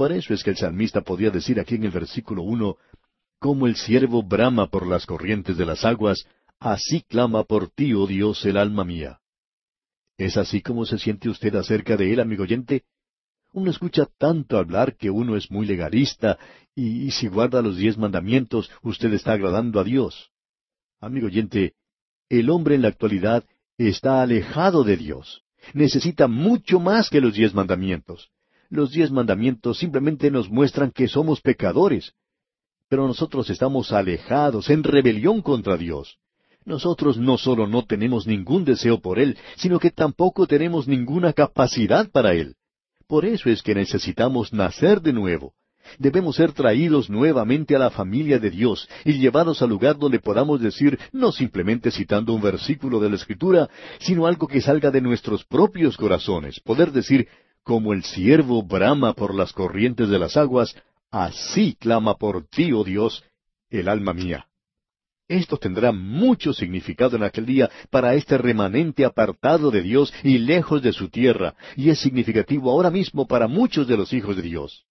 Por eso es que el salmista podía decir aquí en el versículo uno, Como el siervo brama por las corrientes de las aguas, así clama por ti, oh Dios, el alma mía. ¿Es así como se siente usted acerca de él, amigo oyente? Uno escucha tanto hablar que uno es muy legalista y, si guarda los diez mandamientos, usted está agradando a Dios. Amigo oyente, el hombre en la actualidad está alejado de Dios. Necesita mucho más que los diez mandamientos. Los diez mandamientos simplemente nos muestran que somos pecadores. Pero nosotros estamos alejados, en rebelión contra Dios. Nosotros no solo no tenemos ningún deseo por Él, sino que tampoco tenemos ninguna capacidad para Él. Por eso es que necesitamos nacer de nuevo. Debemos ser traídos nuevamente a la familia de Dios y llevados al lugar donde podamos decir, no simplemente citando un versículo de la Escritura, sino algo que salga de nuestros propios corazones, poder decir, como el siervo brama por las corrientes de las aguas, así clama por ti, oh Dios, el alma mía. Esto tendrá mucho significado en aquel día para este remanente apartado de Dios y lejos de su tierra, y es significativo ahora mismo para muchos de los hijos de Dios.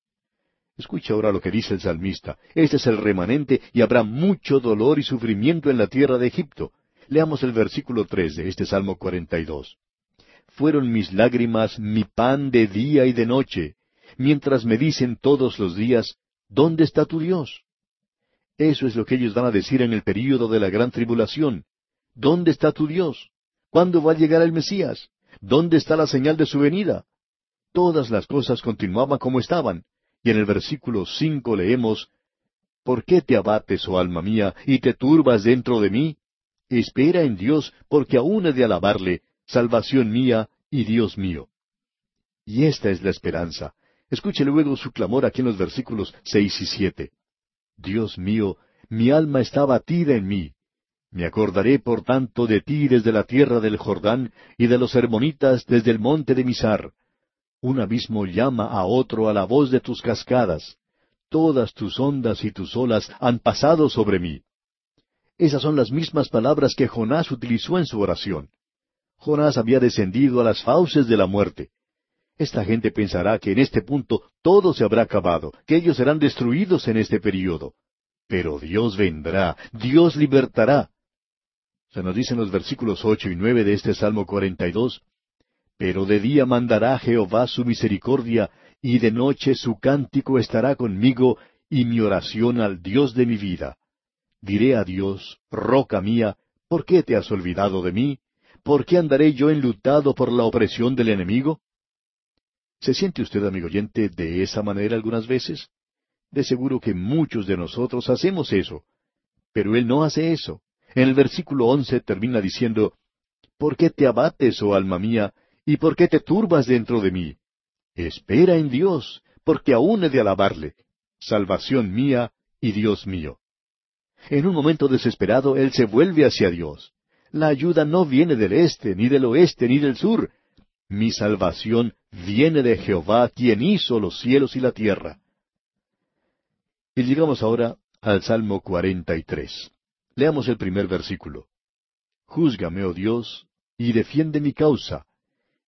Escucha ahora lo que dice el salmista. Este es el remanente y habrá mucho dolor y sufrimiento en la tierra de Egipto. Leamos el versículo tres de este Salmo 42. Fueron mis lágrimas mi pan de día y de noche, mientras me dicen todos los días, ¿dónde está tu Dios? Eso es lo que ellos van a decir en el período de la gran tribulación. ¿Dónde está tu Dios? ¿Cuándo va a llegar el Mesías? ¿Dónde está la señal de su venida? Todas las cosas continuaban como estaban. Y en el versículo cinco leemos, ¿Por qué te abates, oh alma mía, y te turbas dentro de mí? Espera en Dios, porque aún he de alabarle, salvación mía y Dios mío. Y esta es la esperanza. Escuche luego su clamor aquí en los versículos seis y siete. Dios mío, mi alma está batida en mí. Me acordaré, por tanto, de ti desde la tierra del Jordán y de los hermonitas desde el monte de Misar. Un abismo llama a otro a la voz de tus cascadas. Todas tus ondas y tus olas han pasado sobre mí. Esas son las mismas palabras que Jonás utilizó en su oración. Jonás había descendido a las fauces de la muerte. Esta gente pensará que en este punto todo se habrá acabado, que ellos serán destruidos en este período. Pero Dios vendrá, Dios libertará. Se nos dicen los versículos ocho y nueve de este Salmo cuarenta y dos, Pero de día mandará Jehová su misericordia, y de noche su cántico estará conmigo, y mi oración al Dios de mi vida. Diré a Dios, roca mía, ¿por qué te has olvidado de mí? ¿Por qué andaré yo enlutado por la opresión del enemigo? ¿Se siente usted, amigo oyente, de esa manera algunas veces? De seguro que muchos de nosotros hacemos eso. Pero Él no hace eso. En el versículo once termina diciendo, ¿Por qué te abates, oh alma mía, y por qué te turbas dentro de mí? Espera en Dios, porque aún he de alabarle, salvación mía y Dios mío. En un momento desesperado, Él se vuelve hacia Dios. La ayuda no viene del este, ni del oeste, ni del sur, mi salvación viene de Jehová, quien hizo los cielos y la tierra. Y llegamos ahora al Salmo 43. Leamos el primer versículo. Júzgame, oh Dios, y defiende mi causa.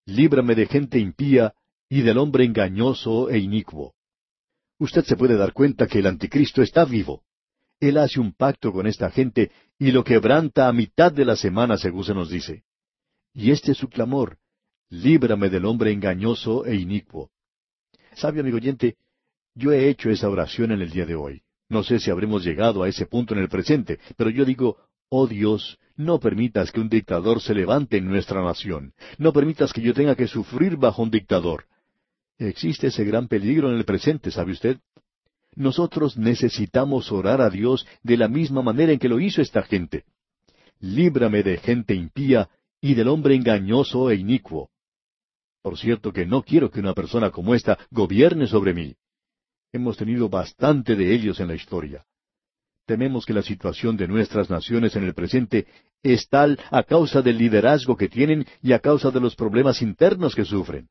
Líbrame de gente impía y del hombre engañoso e inicuo. Usted se puede dar cuenta que el anticristo está vivo. Él hace un pacto con esta gente y lo quebranta a mitad de la semana, según se nos dice. Y este es su clamor, líbrame del hombre engañoso e inicuo. Sabe, amigo oyente, yo he hecho esa oración en el día de hoy. No sé si habremos llegado a ese punto en el presente, pero yo digo, oh Dios, no permitas que un dictador se levante en nuestra nación. No permitas que yo tenga que sufrir bajo un dictador. Existe ese gran peligro en el presente, ¿sabe usted? Nosotros necesitamos orar a Dios de la misma manera en que lo hizo esta gente. Líbrame de gente impía y del hombre engañoso e inicuo. Por cierto que no quiero que una persona como esta gobierne sobre mí. Hemos tenido bastante de ellos en la historia. Tememos que la situación de nuestras naciones en el presente es tal a causa del liderazgo que tienen y a causa de los problemas internos que sufren.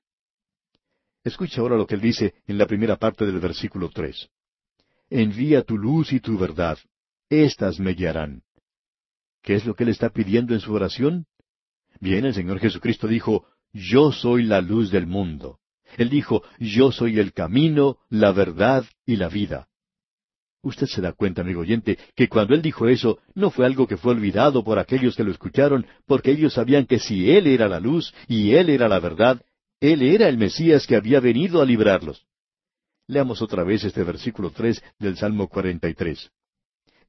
Escucha ahora lo que él dice en la primera parte del versículo tres. Envía tu luz y tu verdad, éstas me guiarán. ¿Qué es lo que él está pidiendo en su oración? Bien, el Señor Jesucristo dijo, Yo soy la luz del mundo. Él dijo, Yo soy el camino, la verdad y la vida. Usted se da cuenta, amigo oyente, que cuando él dijo eso, no fue algo que fue olvidado por aquellos que lo escucharon, porque ellos sabían que si él era la luz y él era la verdad, él era el Mesías que había venido a librarlos. Leamos otra vez este versículo tres del Salmo 43.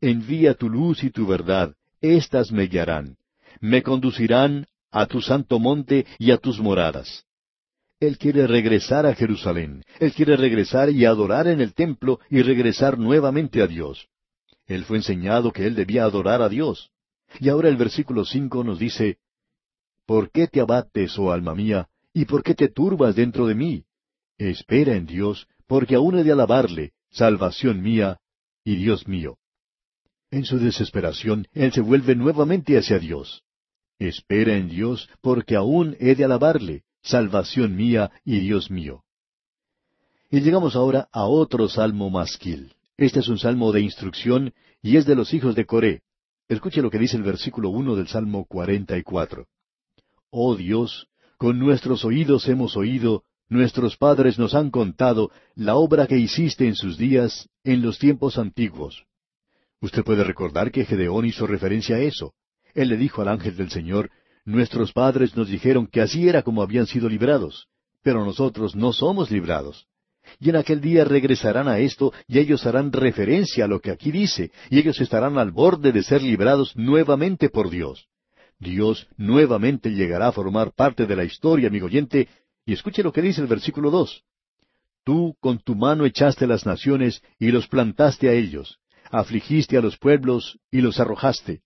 Envía tu luz y tu verdad, éstas me guiarán, me conducirán a tu santo monte y a tus moradas. Él quiere regresar a Jerusalén. Él quiere regresar y adorar en el templo y regresar nuevamente a Dios. Él fue enseñado que él debía adorar a Dios. Y ahora el versículo cinco nos dice, ¿Por qué te abates, oh alma mía, y por qué te turbas dentro de mí? Espera en Dios, porque aún he de alabarle, salvación mía y Dios mío. En su desesperación, él se vuelve nuevamente hacia Dios. Espera en Dios, porque aún he de alabarle, salvación mía y Dios mío. Y llegamos ahora a otro salmo masquil. Este es un salmo de instrucción y es de los hijos de Coré. Escuche lo que dice el versículo uno del Salmo cuarenta y cuatro. Oh Dios, con nuestros oídos hemos oído, nuestros padres nos han contado la obra que hiciste en sus días, en los tiempos antiguos. Usted puede recordar que Gedeón hizo referencia a eso. Él le dijo al ángel del Señor, Nuestros padres nos dijeron que así era como habían sido librados, pero nosotros no somos librados. Y en aquel día regresarán a esto y ellos harán referencia a lo que aquí dice, y ellos estarán al borde de ser librados nuevamente por Dios. Dios nuevamente llegará a formar parte de la historia, amigo oyente, y escuche lo que dice el versículo dos. Tú con tu mano echaste las naciones y los plantaste a ellos, afligiste a los pueblos y los arrojaste.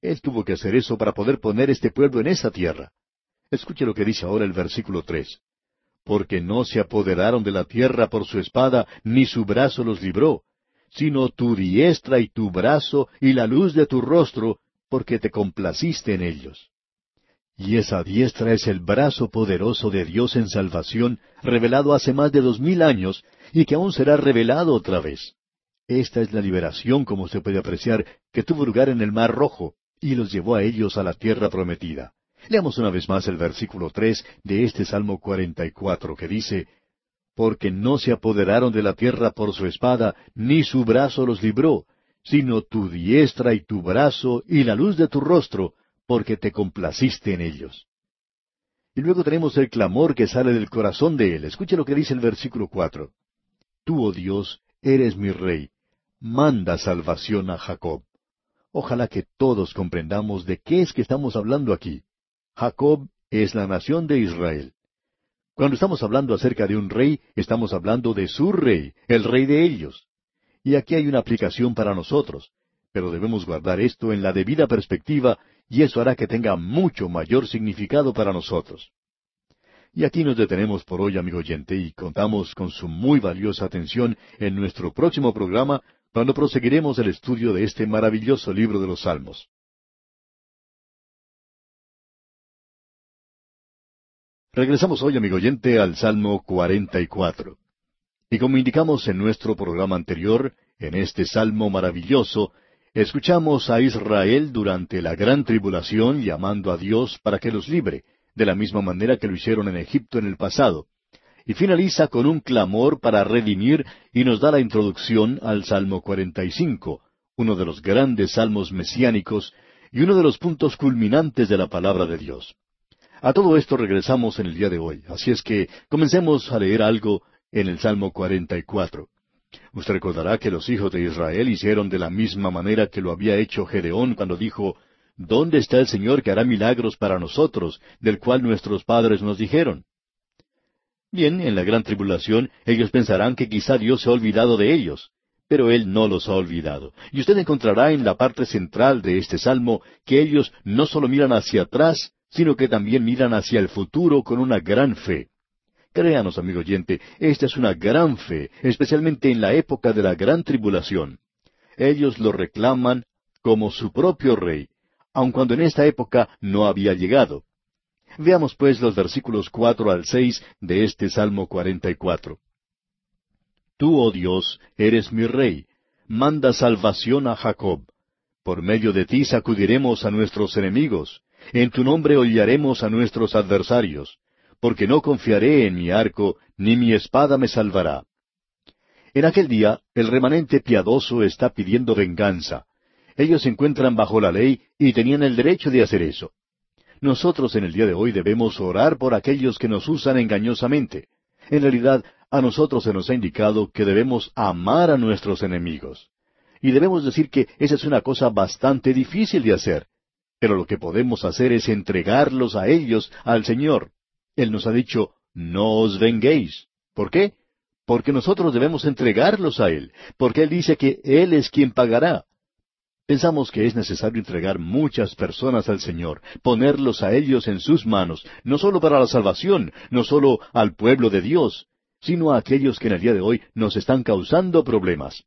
Él tuvo que hacer eso para poder poner este pueblo en esa tierra. Escuche lo que dice ahora el versículo tres. Porque no se apoderaron de la tierra por su espada, ni su brazo los libró, sino tu diestra y tu brazo y la luz de tu rostro, porque te complaciste en ellos. Y esa diestra es el brazo poderoso de Dios en salvación, revelado hace más de dos mil años, y que aún será revelado otra vez. Esta es la liberación, como se puede apreciar, que tuvo lugar en el Mar Rojo y los llevó a ellos a la tierra prometida. Leamos una vez más el versículo tres de este Salmo cuarenta y cuatro, que dice Porque no se apoderaron de la tierra por su espada, ni su brazo los libró, sino tu diestra y tu brazo y la luz de tu rostro, porque te complaciste en ellos. Y luego tenemos el clamor que sale del corazón de él. Escuche lo que dice el versículo cuatro. Tú, oh Dios, eres mi rey. Manda salvación a Jacob. Ojalá que todos comprendamos de qué es que estamos hablando aquí. Jacob es la nación de Israel. Cuando estamos hablando acerca de un rey, estamos hablando de su rey, el rey de ellos. Y aquí hay una aplicación para nosotros, pero debemos guardar esto en la debida perspectiva y eso hará que tenga mucho mayor significado para nosotros. Y aquí nos detenemos por hoy, amigo oyente, y contamos con su muy valiosa atención en nuestro próximo programa cuando proseguiremos el estudio de este maravilloso libro de los Salmos. Regresamos hoy, amigo oyente, al Salmo 44. Y como indicamos en nuestro programa anterior, en este Salmo maravilloso, escuchamos a Israel durante la gran tribulación llamando a Dios para que los libre, de la misma manera que lo hicieron en Egipto en el pasado, y finaliza con un clamor para redimir y nos da la introducción al Salmo 45, uno de los grandes salmos mesiánicos y uno de los puntos culminantes de la palabra de Dios. A todo esto regresamos en el día de hoy, así es que comencemos a leer algo en el Salmo 44. Usted recordará que los hijos de Israel hicieron de la misma manera que lo había hecho Gedeón cuando dijo, ¿Dónde está el Señor que hará milagros para nosotros, del cual nuestros padres nos dijeron? Bien, en la gran tribulación ellos pensarán que quizá Dios se ha olvidado de ellos, pero Él no los ha olvidado. Y usted encontrará en la parte central de este salmo que ellos no solo miran hacia atrás, sino que también miran hacia el futuro con una gran fe. Créanos, amigo oyente, esta es una gran fe, especialmente en la época de la gran tribulación. Ellos lo reclaman como su propio rey, aun cuando en esta época no había llegado. Veamos pues los versículos cuatro al seis de este Salmo cuarenta y cuatro. Tú, oh Dios, eres mi rey, manda salvación a Jacob. Por medio de ti sacudiremos a nuestros enemigos, en tu nombre hollaremos a nuestros adversarios, porque no confiaré en mi arco, ni mi espada me salvará. En aquel día, el remanente piadoso está pidiendo venganza. Ellos se encuentran bajo la ley y tenían el derecho de hacer eso. Nosotros en el día de hoy debemos orar por aquellos que nos usan engañosamente. En realidad, a nosotros se nos ha indicado que debemos amar a nuestros enemigos. Y debemos decir que esa es una cosa bastante difícil de hacer. Pero lo que podemos hacer es entregarlos a ellos, al Señor. Él nos ha dicho, no os venguéis. ¿Por qué? Porque nosotros debemos entregarlos a Él, porque Él dice que Él es quien pagará. Pensamos que es necesario entregar muchas personas al Señor, ponerlos a ellos en sus manos, no solo para la salvación, no solo al pueblo de Dios, sino a aquellos que en el día de hoy nos están causando problemas.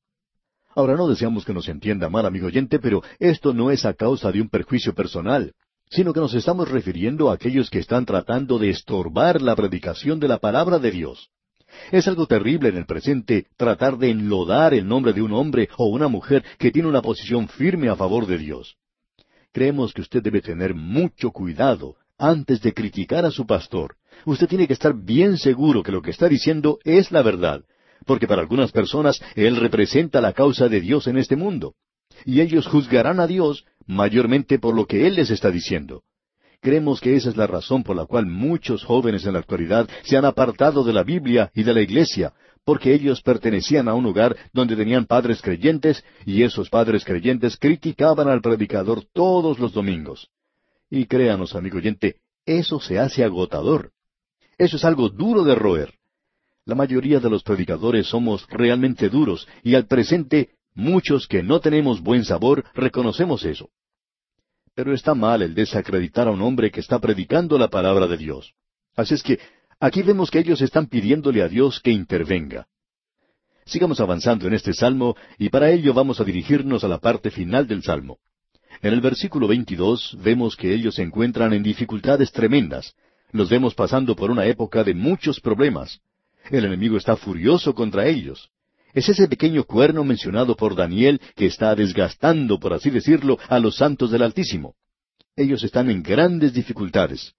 Ahora no deseamos que nos entienda mal, amigo oyente, pero esto no es a causa de un perjuicio personal, sino que nos estamos refiriendo a aquellos que están tratando de estorbar la predicación de la palabra de Dios. Es algo terrible en el presente tratar de enlodar el nombre de un hombre o una mujer que tiene una posición firme a favor de Dios. Creemos que usted debe tener mucho cuidado antes de criticar a su pastor. Usted tiene que estar bien seguro que lo que está diciendo es la verdad, porque para algunas personas él representa la causa de Dios en este mundo. Y ellos juzgarán a Dios mayormente por lo que Él les está diciendo. Creemos que esa es la razón por la cual muchos jóvenes en la actualidad se han apartado de la Biblia y de la Iglesia, porque ellos pertenecían a un lugar donde tenían padres creyentes y esos padres creyentes criticaban al predicador todos los domingos. Y créanos, amigo oyente, eso se hace agotador. Eso es algo duro de roer. La mayoría de los predicadores somos realmente duros y al presente muchos que no tenemos buen sabor reconocemos eso. Pero está mal el desacreditar a un hombre que está predicando la palabra de Dios. Así es que aquí vemos que ellos están pidiéndole a Dios que intervenga. Sigamos avanzando en este salmo y para ello vamos a dirigirnos a la parte final del salmo. En el versículo 22 vemos que ellos se encuentran en dificultades tremendas. Los vemos pasando por una época de muchos problemas. El enemigo está furioso contra ellos. Es ese pequeño cuerno mencionado por Daniel que está desgastando, por así decirlo, a los santos del Altísimo. Ellos están en grandes dificultades.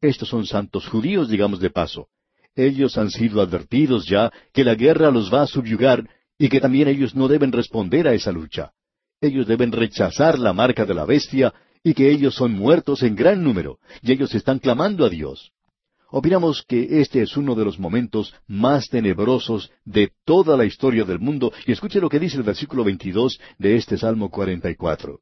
Estos son santos judíos, digamos de paso. Ellos han sido advertidos ya que la guerra los va a subyugar y que también ellos no deben responder a esa lucha. Ellos deben rechazar la marca de la bestia y que ellos son muertos en gran número, y ellos están clamando a Dios. Opinamos que este es uno de los momentos más tenebrosos de toda la historia del mundo, y escuche lo que dice el versículo 22 de este Salmo 44.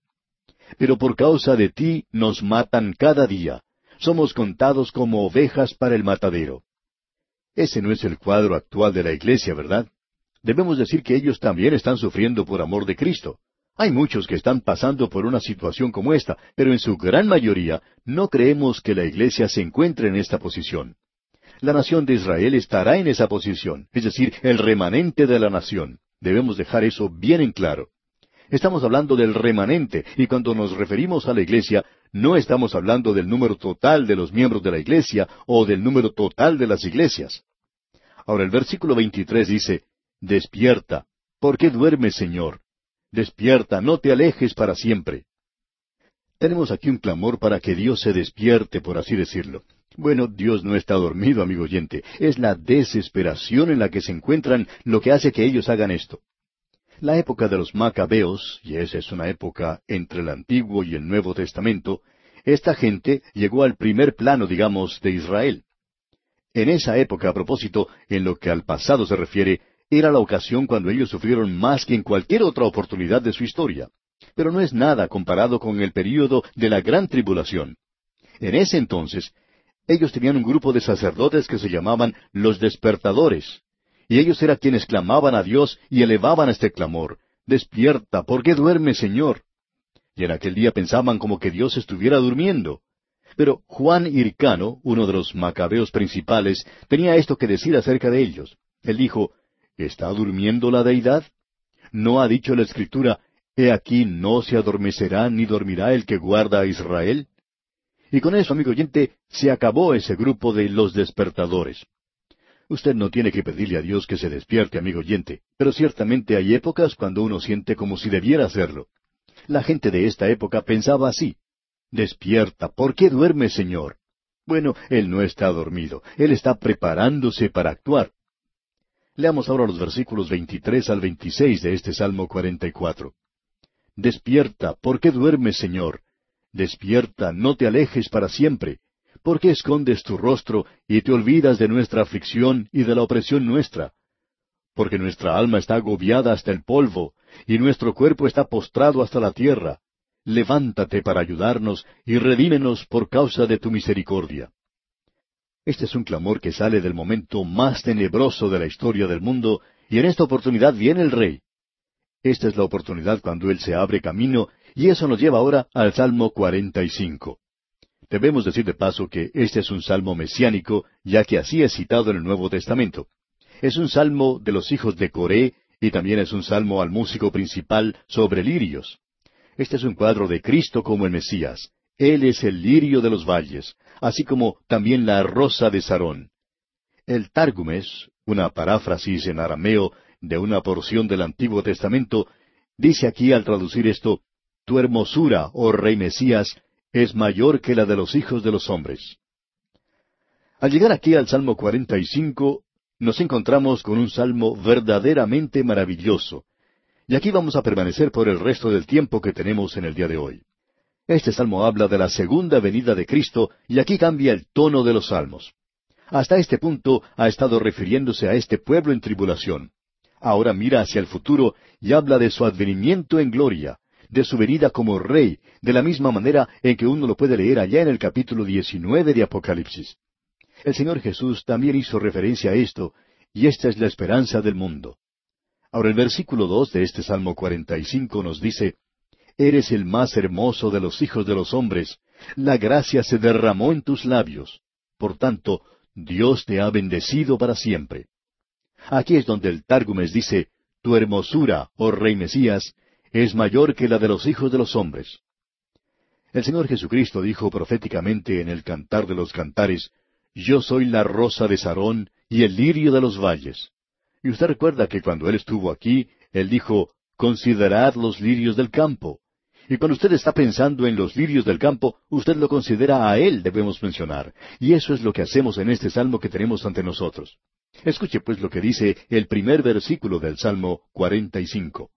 Pero por causa de ti nos matan cada día, somos contados como ovejas para el matadero. Ese no es el cuadro actual de la iglesia, ¿verdad? Debemos decir que ellos también están sufriendo por amor de Cristo. Hay muchos que están pasando por una situación como esta, pero en su gran mayoría no creemos que la iglesia se encuentre en esta posición. La nación de Israel estará en esa posición, es decir, el remanente de la nación. Debemos dejar eso bien en claro. Estamos hablando del remanente, y cuando nos referimos a la iglesia, no estamos hablando del número total de los miembros de la iglesia o del número total de las iglesias. Ahora el versículo 23 dice, Despierta, ¿por qué duermes, Señor? Despierta, no te alejes para siempre. Tenemos aquí un clamor para que Dios se despierte, por así decirlo. Bueno, Dios no está dormido, amigo oyente. Es la desesperación en la que se encuentran lo que hace que ellos hagan esto. La época de los macabeos, y esa es una época entre el Antiguo y el Nuevo Testamento, esta gente llegó al primer plano, digamos, de Israel. En esa época, a propósito, en lo que al pasado se refiere, era la ocasión cuando ellos sufrieron más que en cualquier otra oportunidad de su historia. Pero no es nada comparado con el período de la gran tribulación. En ese entonces, ellos tenían un grupo de sacerdotes que se llamaban los despertadores. Y ellos eran quienes clamaban a Dios y elevaban este clamor. Despierta, ¿por qué duerme, Señor? Y en aquel día pensaban como que Dios estuviera durmiendo. Pero Juan Hircano, uno de los macabeos principales, tenía esto que decir acerca de ellos. Él dijo, ¿Está durmiendo la deidad? ¿No ha dicho la Escritura, He aquí no se adormecerá ni dormirá el que guarda a Israel? Y con eso, amigo oyente, se acabó ese grupo de los despertadores. Usted no tiene que pedirle a Dios que se despierte, amigo oyente, pero ciertamente hay épocas cuando uno siente como si debiera hacerlo. La gente de esta época pensaba así. Despierta, ¿por qué duerme, Señor? Bueno, Él no está dormido, Él está preparándose para actuar. Leamos ahora los versículos 23 al 26 de este Salmo 44. Despierta, ¿por qué duermes, Señor? Despierta, no te alejes para siempre. ¿Por qué escondes tu rostro y te olvidas de nuestra aflicción y de la opresión nuestra? Porque nuestra alma está agobiada hasta el polvo, y nuestro cuerpo está postrado hasta la tierra. Levántate para ayudarnos y redímenos por causa de tu misericordia. Este es un clamor que sale del momento más tenebroso de la historia del mundo, y en esta oportunidad viene el Rey. Esta es la oportunidad cuando Él se abre camino, y eso nos lleva ahora al Salmo 45. Debemos decir de paso que este es un salmo mesiánico, ya que así es citado en el Nuevo Testamento. Es un salmo de los hijos de Coré y también es un salmo al músico principal sobre lirios. Este es un cuadro de Cristo como el Mesías. Él es el lirio de los valles, así como también la rosa de Sarón. El Targumes, una paráfrasis en arameo de una porción del Antiguo Testamento, dice aquí al traducir esto, Tu hermosura, oh Rey Mesías, es mayor que la de los hijos de los hombres. Al llegar aquí al Salmo 45, nos encontramos con un salmo verdaderamente maravilloso. Y aquí vamos a permanecer por el resto del tiempo que tenemos en el día de hoy. Este salmo habla de la segunda venida de Cristo y aquí cambia el tono de los salmos. Hasta este punto ha estado refiriéndose a este pueblo en tribulación. Ahora mira hacia el futuro y habla de su advenimiento en gloria, de su venida como rey, de la misma manera en que uno lo puede leer allá en el capítulo 19 de Apocalipsis. El Señor Jesús también hizo referencia a esto, y esta es la esperanza del mundo. Ahora el versículo dos de este Salmo 45 nos dice, Eres el más hermoso de los hijos de los hombres, la gracia se derramó en tus labios. Por tanto, Dios te ha bendecido para siempre. Aquí es donde el Tárgumes dice, Tu hermosura, oh Rey Mesías, es mayor que la de los hijos de los hombres. El Señor Jesucristo dijo proféticamente en el Cantar de los Cantares, Yo soy la rosa de Sarón y el lirio de los valles. Y usted recuerda que cuando Él estuvo aquí, Él dijo, Considerad los lirios del campo. Y cuando usted está pensando en los lirios del campo, usted lo considera a Él, debemos mencionar. Y eso es lo que hacemos en este salmo que tenemos ante nosotros. Escuche pues lo que dice el primer versículo del Salmo 45.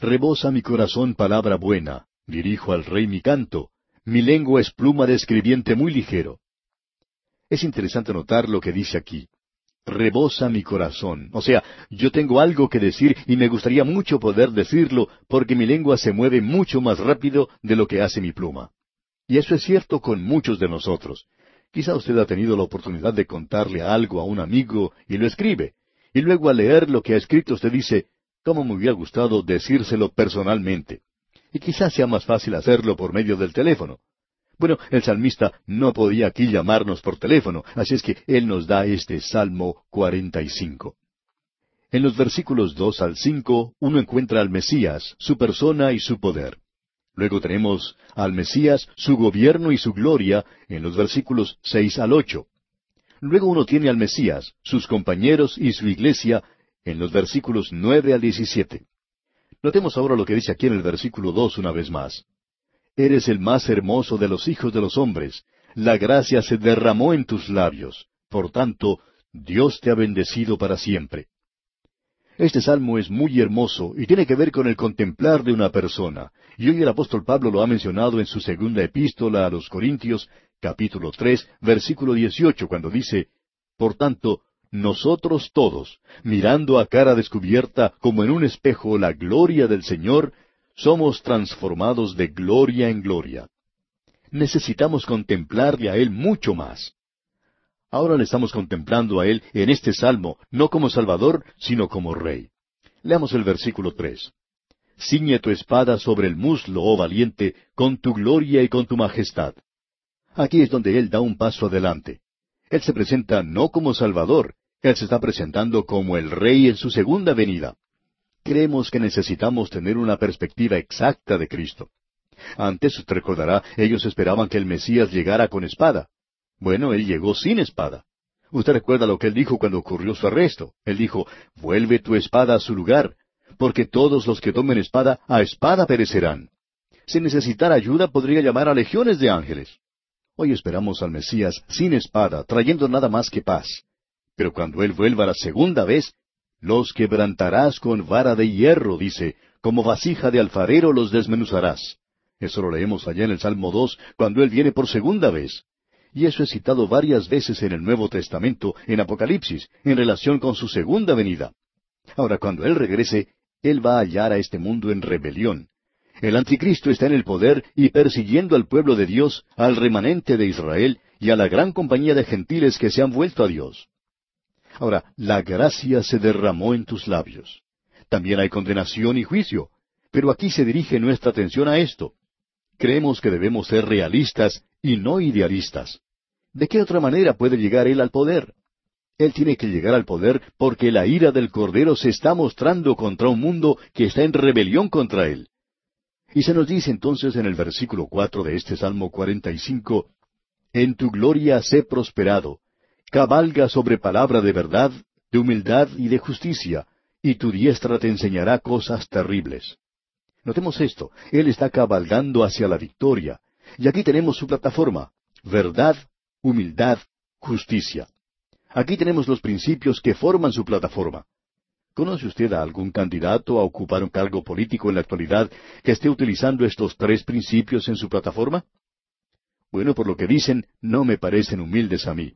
Rebosa mi corazón palabra buena, dirijo al rey mi canto, mi lengua es pluma de escribiente muy ligero. Es interesante notar lo que dice aquí. Rebosa mi corazón. O sea, yo tengo algo que decir y me gustaría mucho poder decirlo porque mi lengua se mueve mucho más rápido de lo que hace mi pluma. Y eso es cierto con muchos de nosotros. Quizá usted ha tenido la oportunidad de contarle algo a un amigo y lo escribe. Y luego al leer lo que ha escrito usted dice, cómo me hubiera gustado decírselo personalmente. Y quizás sea más fácil hacerlo por medio del teléfono. Bueno, el salmista no podía aquí llamarnos por teléfono, así es que él nos da este Salmo 45. En los versículos dos al cinco uno encuentra al Mesías, su persona y su poder. Luego tenemos al Mesías, su gobierno y su gloria en los versículos seis al ocho. Luego uno tiene al Mesías, sus compañeros y su iglesia en los versículos nueve al diecisiete. Notemos ahora lo que dice aquí en el versículo dos una vez más. Eres el más hermoso de los hijos de los hombres, la gracia se derramó en tus labios, por tanto, Dios te ha bendecido para siempre. Este salmo es muy hermoso y tiene que ver con el contemplar de una persona, y hoy el apóstol Pablo lo ha mencionado en su segunda epístola a los Corintios, capítulo tres, versículo dieciocho, cuando dice, Por tanto, nosotros todos, mirando a cara descubierta como en un espejo la gloria del Señor, somos transformados de gloria en gloria. Necesitamos contemplarle a Él mucho más. Ahora le estamos contemplando a Él en este salmo, no como Salvador, sino como Rey. Leamos el versículo tres. Ciñe tu espada sobre el muslo, oh valiente, con tu gloria y con tu majestad. Aquí es donde Él da un paso adelante. Él se presenta no como Salvador, Él se está presentando como el Rey en su segunda venida. Creemos que necesitamos tener una perspectiva exacta de Cristo. Antes, usted recordará, ellos esperaban que el Mesías llegara con espada. Bueno, Él llegó sin espada. Usted recuerda lo que Él dijo cuando ocurrió su arresto. Él dijo, vuelve tu espada a su lugar, porque todos los que tomen espada, a espada perecerán. Si necesitara ayuda, podría llamar a legiones de ángeles. Hoy esperamos al Mesías sin espada, trayendo nada más que paz. Pero cuando Él vuelva la segunda vez, los quebrantarás con vara de hierro, dice, como vasija de alfarero los desmenuzarás. Eso lo leemos allá en el Salmo 2, cuando Él viene por segunda vez. Y eso es citado varias veces en el Nuevo Testamento, en Apocalipsis, en relación con su segunda venida. Ahora, cuando Él regrese, Él va a hallar a este mundo en rebelión. El anticristo está en el poder y persiguiendo al pueblo de Dios, al remanente de Israel y a la gran compañía de gentiles que se han vuelto a Dios. Ahora, la gracia se derramó en tus labios. También hay condenación y juicio, pero aquí se dirige nuestra atención a esto. Creemos que debemos ser realistas y no idealistas. ¿De qué otra manera puede llegar Él al poder? Él tiene que llegar al poder porque la ira del Cordero se está mostrando contra un mundo que está en rebelión contra Él. Y se nos dice entonces en el versículo cuatro de este Salmo cuarenta y cinco, En tu gloria sé prosperado, cabalga sobre palabra de verdad, de humildad y de justicia, y tu diestra te enseñará cosas terribles. Notemos esto, Él está cabalgando hacia la victoria, y aquí tenemos su plataforma, verdad, humildad, justicia. Aquí tenemos los principios que forman su plataforma. ¿Conoce usted a algún candidato a ocupar un cargo político en la actualidad que esté utilizando estos tres principios en su plataforma? Bueno, por lo que dicen, no me parecen humildes a mí.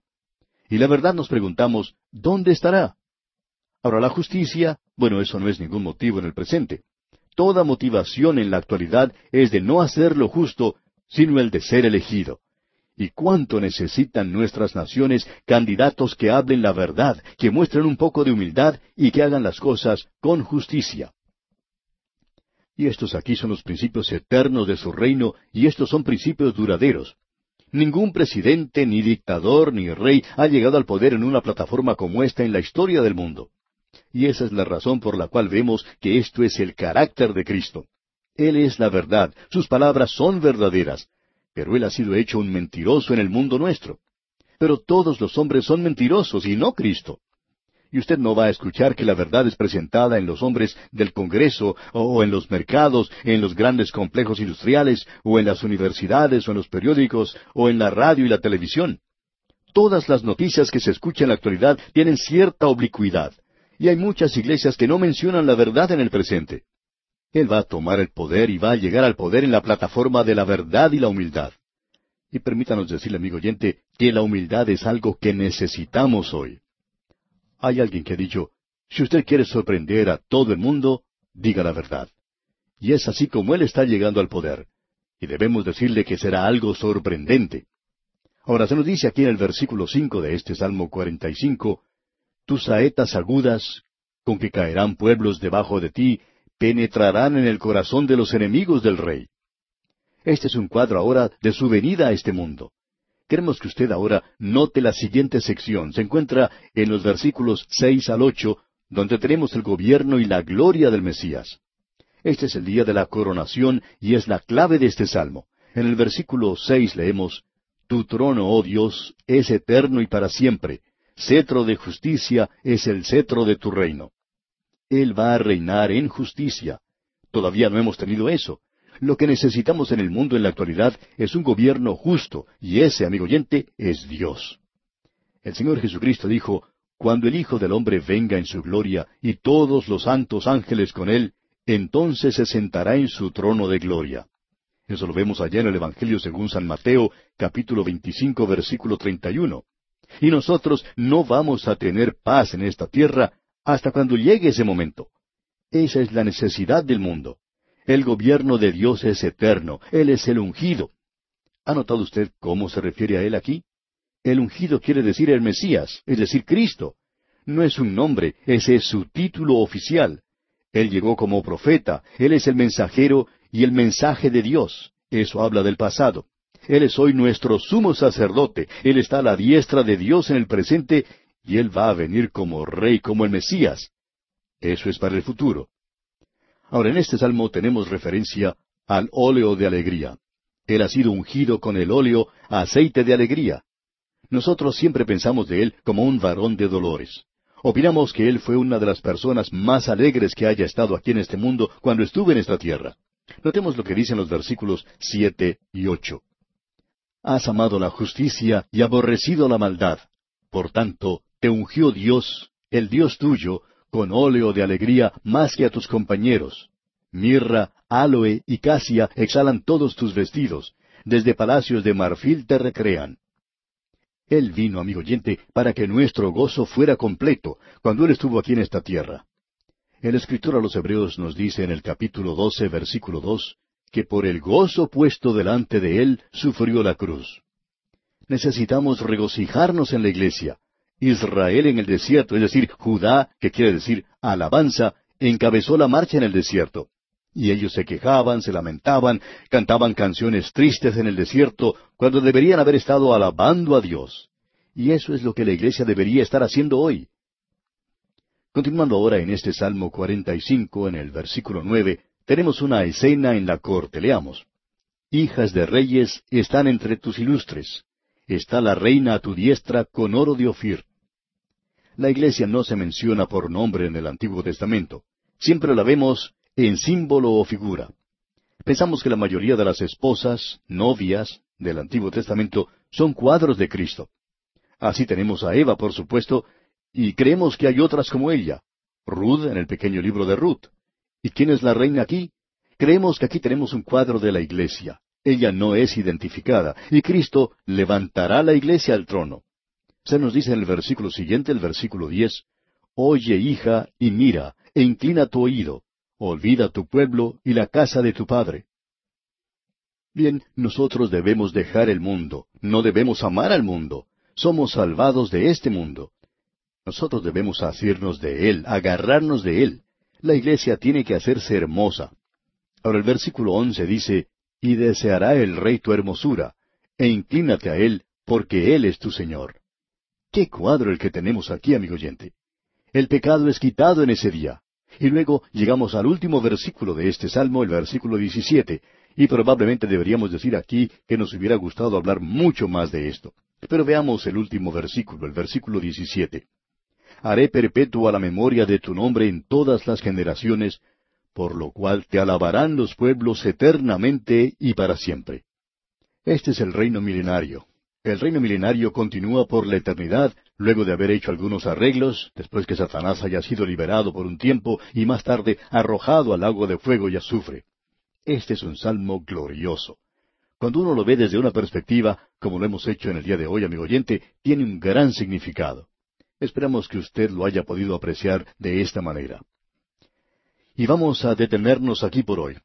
Y la verdad nos preguntamos, ¿dónde estará? Ahora, la justicia, bueno, eso no es ningún motivo en el presente. Toda motivación en la actualidad es de no hacer lo justo, sino el de ser elegido. ¿Y cuánto necesitan nuestras naciones candidatos que hablen la verdad, que muestren un poco de humildad y que hagan las cosas con justicia? Y estos aquí son los principios eternos de su reino, y estos son principios duraderos. Ningún presidente, ni dictador, ni rey ha llegado al poder en una plataforma como esta en la historia del mundo. Y esa es la razón por la cual vemos que esto es el carácter de Cristo. Él es la verdad, sus palabras son verdaderas, pero Él ha sido hecho un mentiroso en el mundo nuestro. Pero todos los hombres son mentirosos y no Cristo. Y usted no va a escuchar que la verdad es presentada en los hombres del Congreso, o en los mercados, en los grandes complejos industriales, o en las universidades, o en los periódicos, o en la radio y la televisión. Todas las noticias que se escuchan en la actualidad tienen cierta oblicuidad, y hay muchas iglesias que no mencionan la verdad en el presente. Él va a tomar el poder y va a llegar al poder en la plataforma de la verdad y la humildad. Y permítanos decirle, amigo oyente, que la humildad es algo que necesitamos hoy. Hay alguien que ha dicho, si usted quiere sorprender a todo el mundo, diga la verdad. Y es así como Él está llegando al poder. Y debemos decirle que será algo sorprendente. Ahora se nos dice aquí en el versículo cinco de este Salmo cuarenta y cinco, tus saetas agudas, con que caerán pueblos debajo de ti, penetrarán en el corazón de los enemigos del rey. Este es un cuadro ahora de su venida a este mundo. Queremos que usted ahora note la siguiente sección. Se encuentra en los versículos seis al ocho, donde tenemos el gobierno y la gloria del Mesías. Este es el día de la coronación y es la clave de este salmo. En el versículo seis leemos, Tu trono, oh Dios, es eterno y para siempre. Cetro de justicia es el cetro de tu reino. Él va a reinar en justicia. Todavía no hemos tenido eso. Lo que necesitamos en el mundo en la actualidad es un gobierno justo, y ese, amigo oyente, es Dios. El Señor Jesucristo dijo, Cuando el Hijo del Hombre venga en su gloria, y todos los santos ángeles con él, entonces se sentará en su trono de gloria. Eso lo vemos allá en el Evangelio según San Mateo, capítulo 25, versículo 31. Y nosotros no vamos a tener paz en esta tierra hasta cuando llegue ese momento. Esa es la necesidad del mundo. El gobierno de Dios es eterno, Él es el ungido. ¿Ha notado usted cómo se refiere a Él aquí? El ungido quiere decir el Mesías, es decir, Cristo. No es un nombre, ese es su título oficial. Él llegó como profeta, Él es el mensajero y el mensaje de Dios. Eso habla del pasado. Él es hoy nuestro sumo sacerdote, Él está a la diestra de Dios en el presente y Él va a venir como rey, como el Mesías. Eso es para el futuro. Ahora, en este salmo tenemos referencia al óleo de alegría. Él ha sido ungido con el óleo aceite de alegría. Nosotros siempre pensamos de Él como un varón de dolores. Opinamos que él fue una de las personas más alegres que haya estado aquí en este mundo cuando estuvo en esta tierra. Notemos lo que dicen los versículos siete y ocho. Has amado la justicia y aborrecido la maldad. Por tanto, te ungió Dios, el Dios tuyo, con óleo de alegría más que a tus compañeros. Mirra, aloe y casia exhalan todos tus vestidos. Desde palacios de marfil te recrean. Él vino, amigo oyente, para que nuestro gozo fuera completo cuando Él estuvo aquí en esta tierra. El escritor a los Hebreos nos dice en el capítulo doce, versículo dos, que por el gozo puesto delante de Él sufrió la cruz. Necesitamos regocijarnos en la iglesia. Israel en el desierto, es decir, Judá, que quiere decir alabanza, encabezó la marcha en el desierto. Y ellos se quejaban, se lamentaban, cantaban canciones tristes en el desierto, cuando deberían haber estado alabando a Dios. Y eso es lo que la iglesia debería estar haciendo hoy. Continuando ahora en este Salmo 45, en el versículo nueve, tenemos una escena en la corte. Leamos. Hijas de reyes están entre tus ilustres. Está la reina a tu diestra con oro de Ofir. La iglesia no se menciona por nombre en el Antiguo Testamento. Siempre la vemos en símbolo o figura. Pensamos que la mayoría de las esposas, novias, del Antiguo Testamento son cuadros de Cristo. Así tenemos a Eva, por supuesto, y creemos que hay otras como ella. Ruth en el pequeño libro de Ruth. ¿Y quién es la reina aquí? Creemos que aquí tenemos un cuadro de la iglesia. Ella no es identificada, y Cristo levantará la iglesia al trono. Se nos dice en el versículo siguiente, el versículo diez, Oye, hija, y mira, e inclina tu oído, olvida tu pueblo y la casa de tu padre. Bien, nosotros debemos dejar el mundo, no debemos amar al mundo. Somos salvados de este mundo. Nosotros debemos asirnos de Él, agarrarnos de Él. La iglesia tiene que hacerse hermosa. Ahora el versículo once dice, Y deseará el rey tu hermosura, e inclínate a Él, porque Él es tu Señor. Qué cuadro el que tenemos aquí, amigo oyente. El pecado es quitado en ese día. Y luego llegamos al último versículo de este salmo, el versículo 17, y probablemente deberíamos decir aquí que nos hubiera gustado hablar mucho más de esto. Pero veamos el último versículo, el versículo 17. Haré perpetua la memoria de tu nombre en todas las generaciones, por lo cual te alabarán los pueblos eternamente y para siempre. Este es el reino milenario, el reino milenario continúa por la eternidad, luego de haber hecho algunos arreglos, después que Satanás haya sido liberado por un tiempo y más tarde arrojado al agua de fuego y azufre. Este es un salmo glorioso. Cuando uno lo ve desde una perspectiva, como lo hemos hecho en el día de hoy, amigo oyente, tiene un gran significado. Esperamos que usted lo haya podido apreciar de esta manera. Y vamos a detenernos aquí por hoy.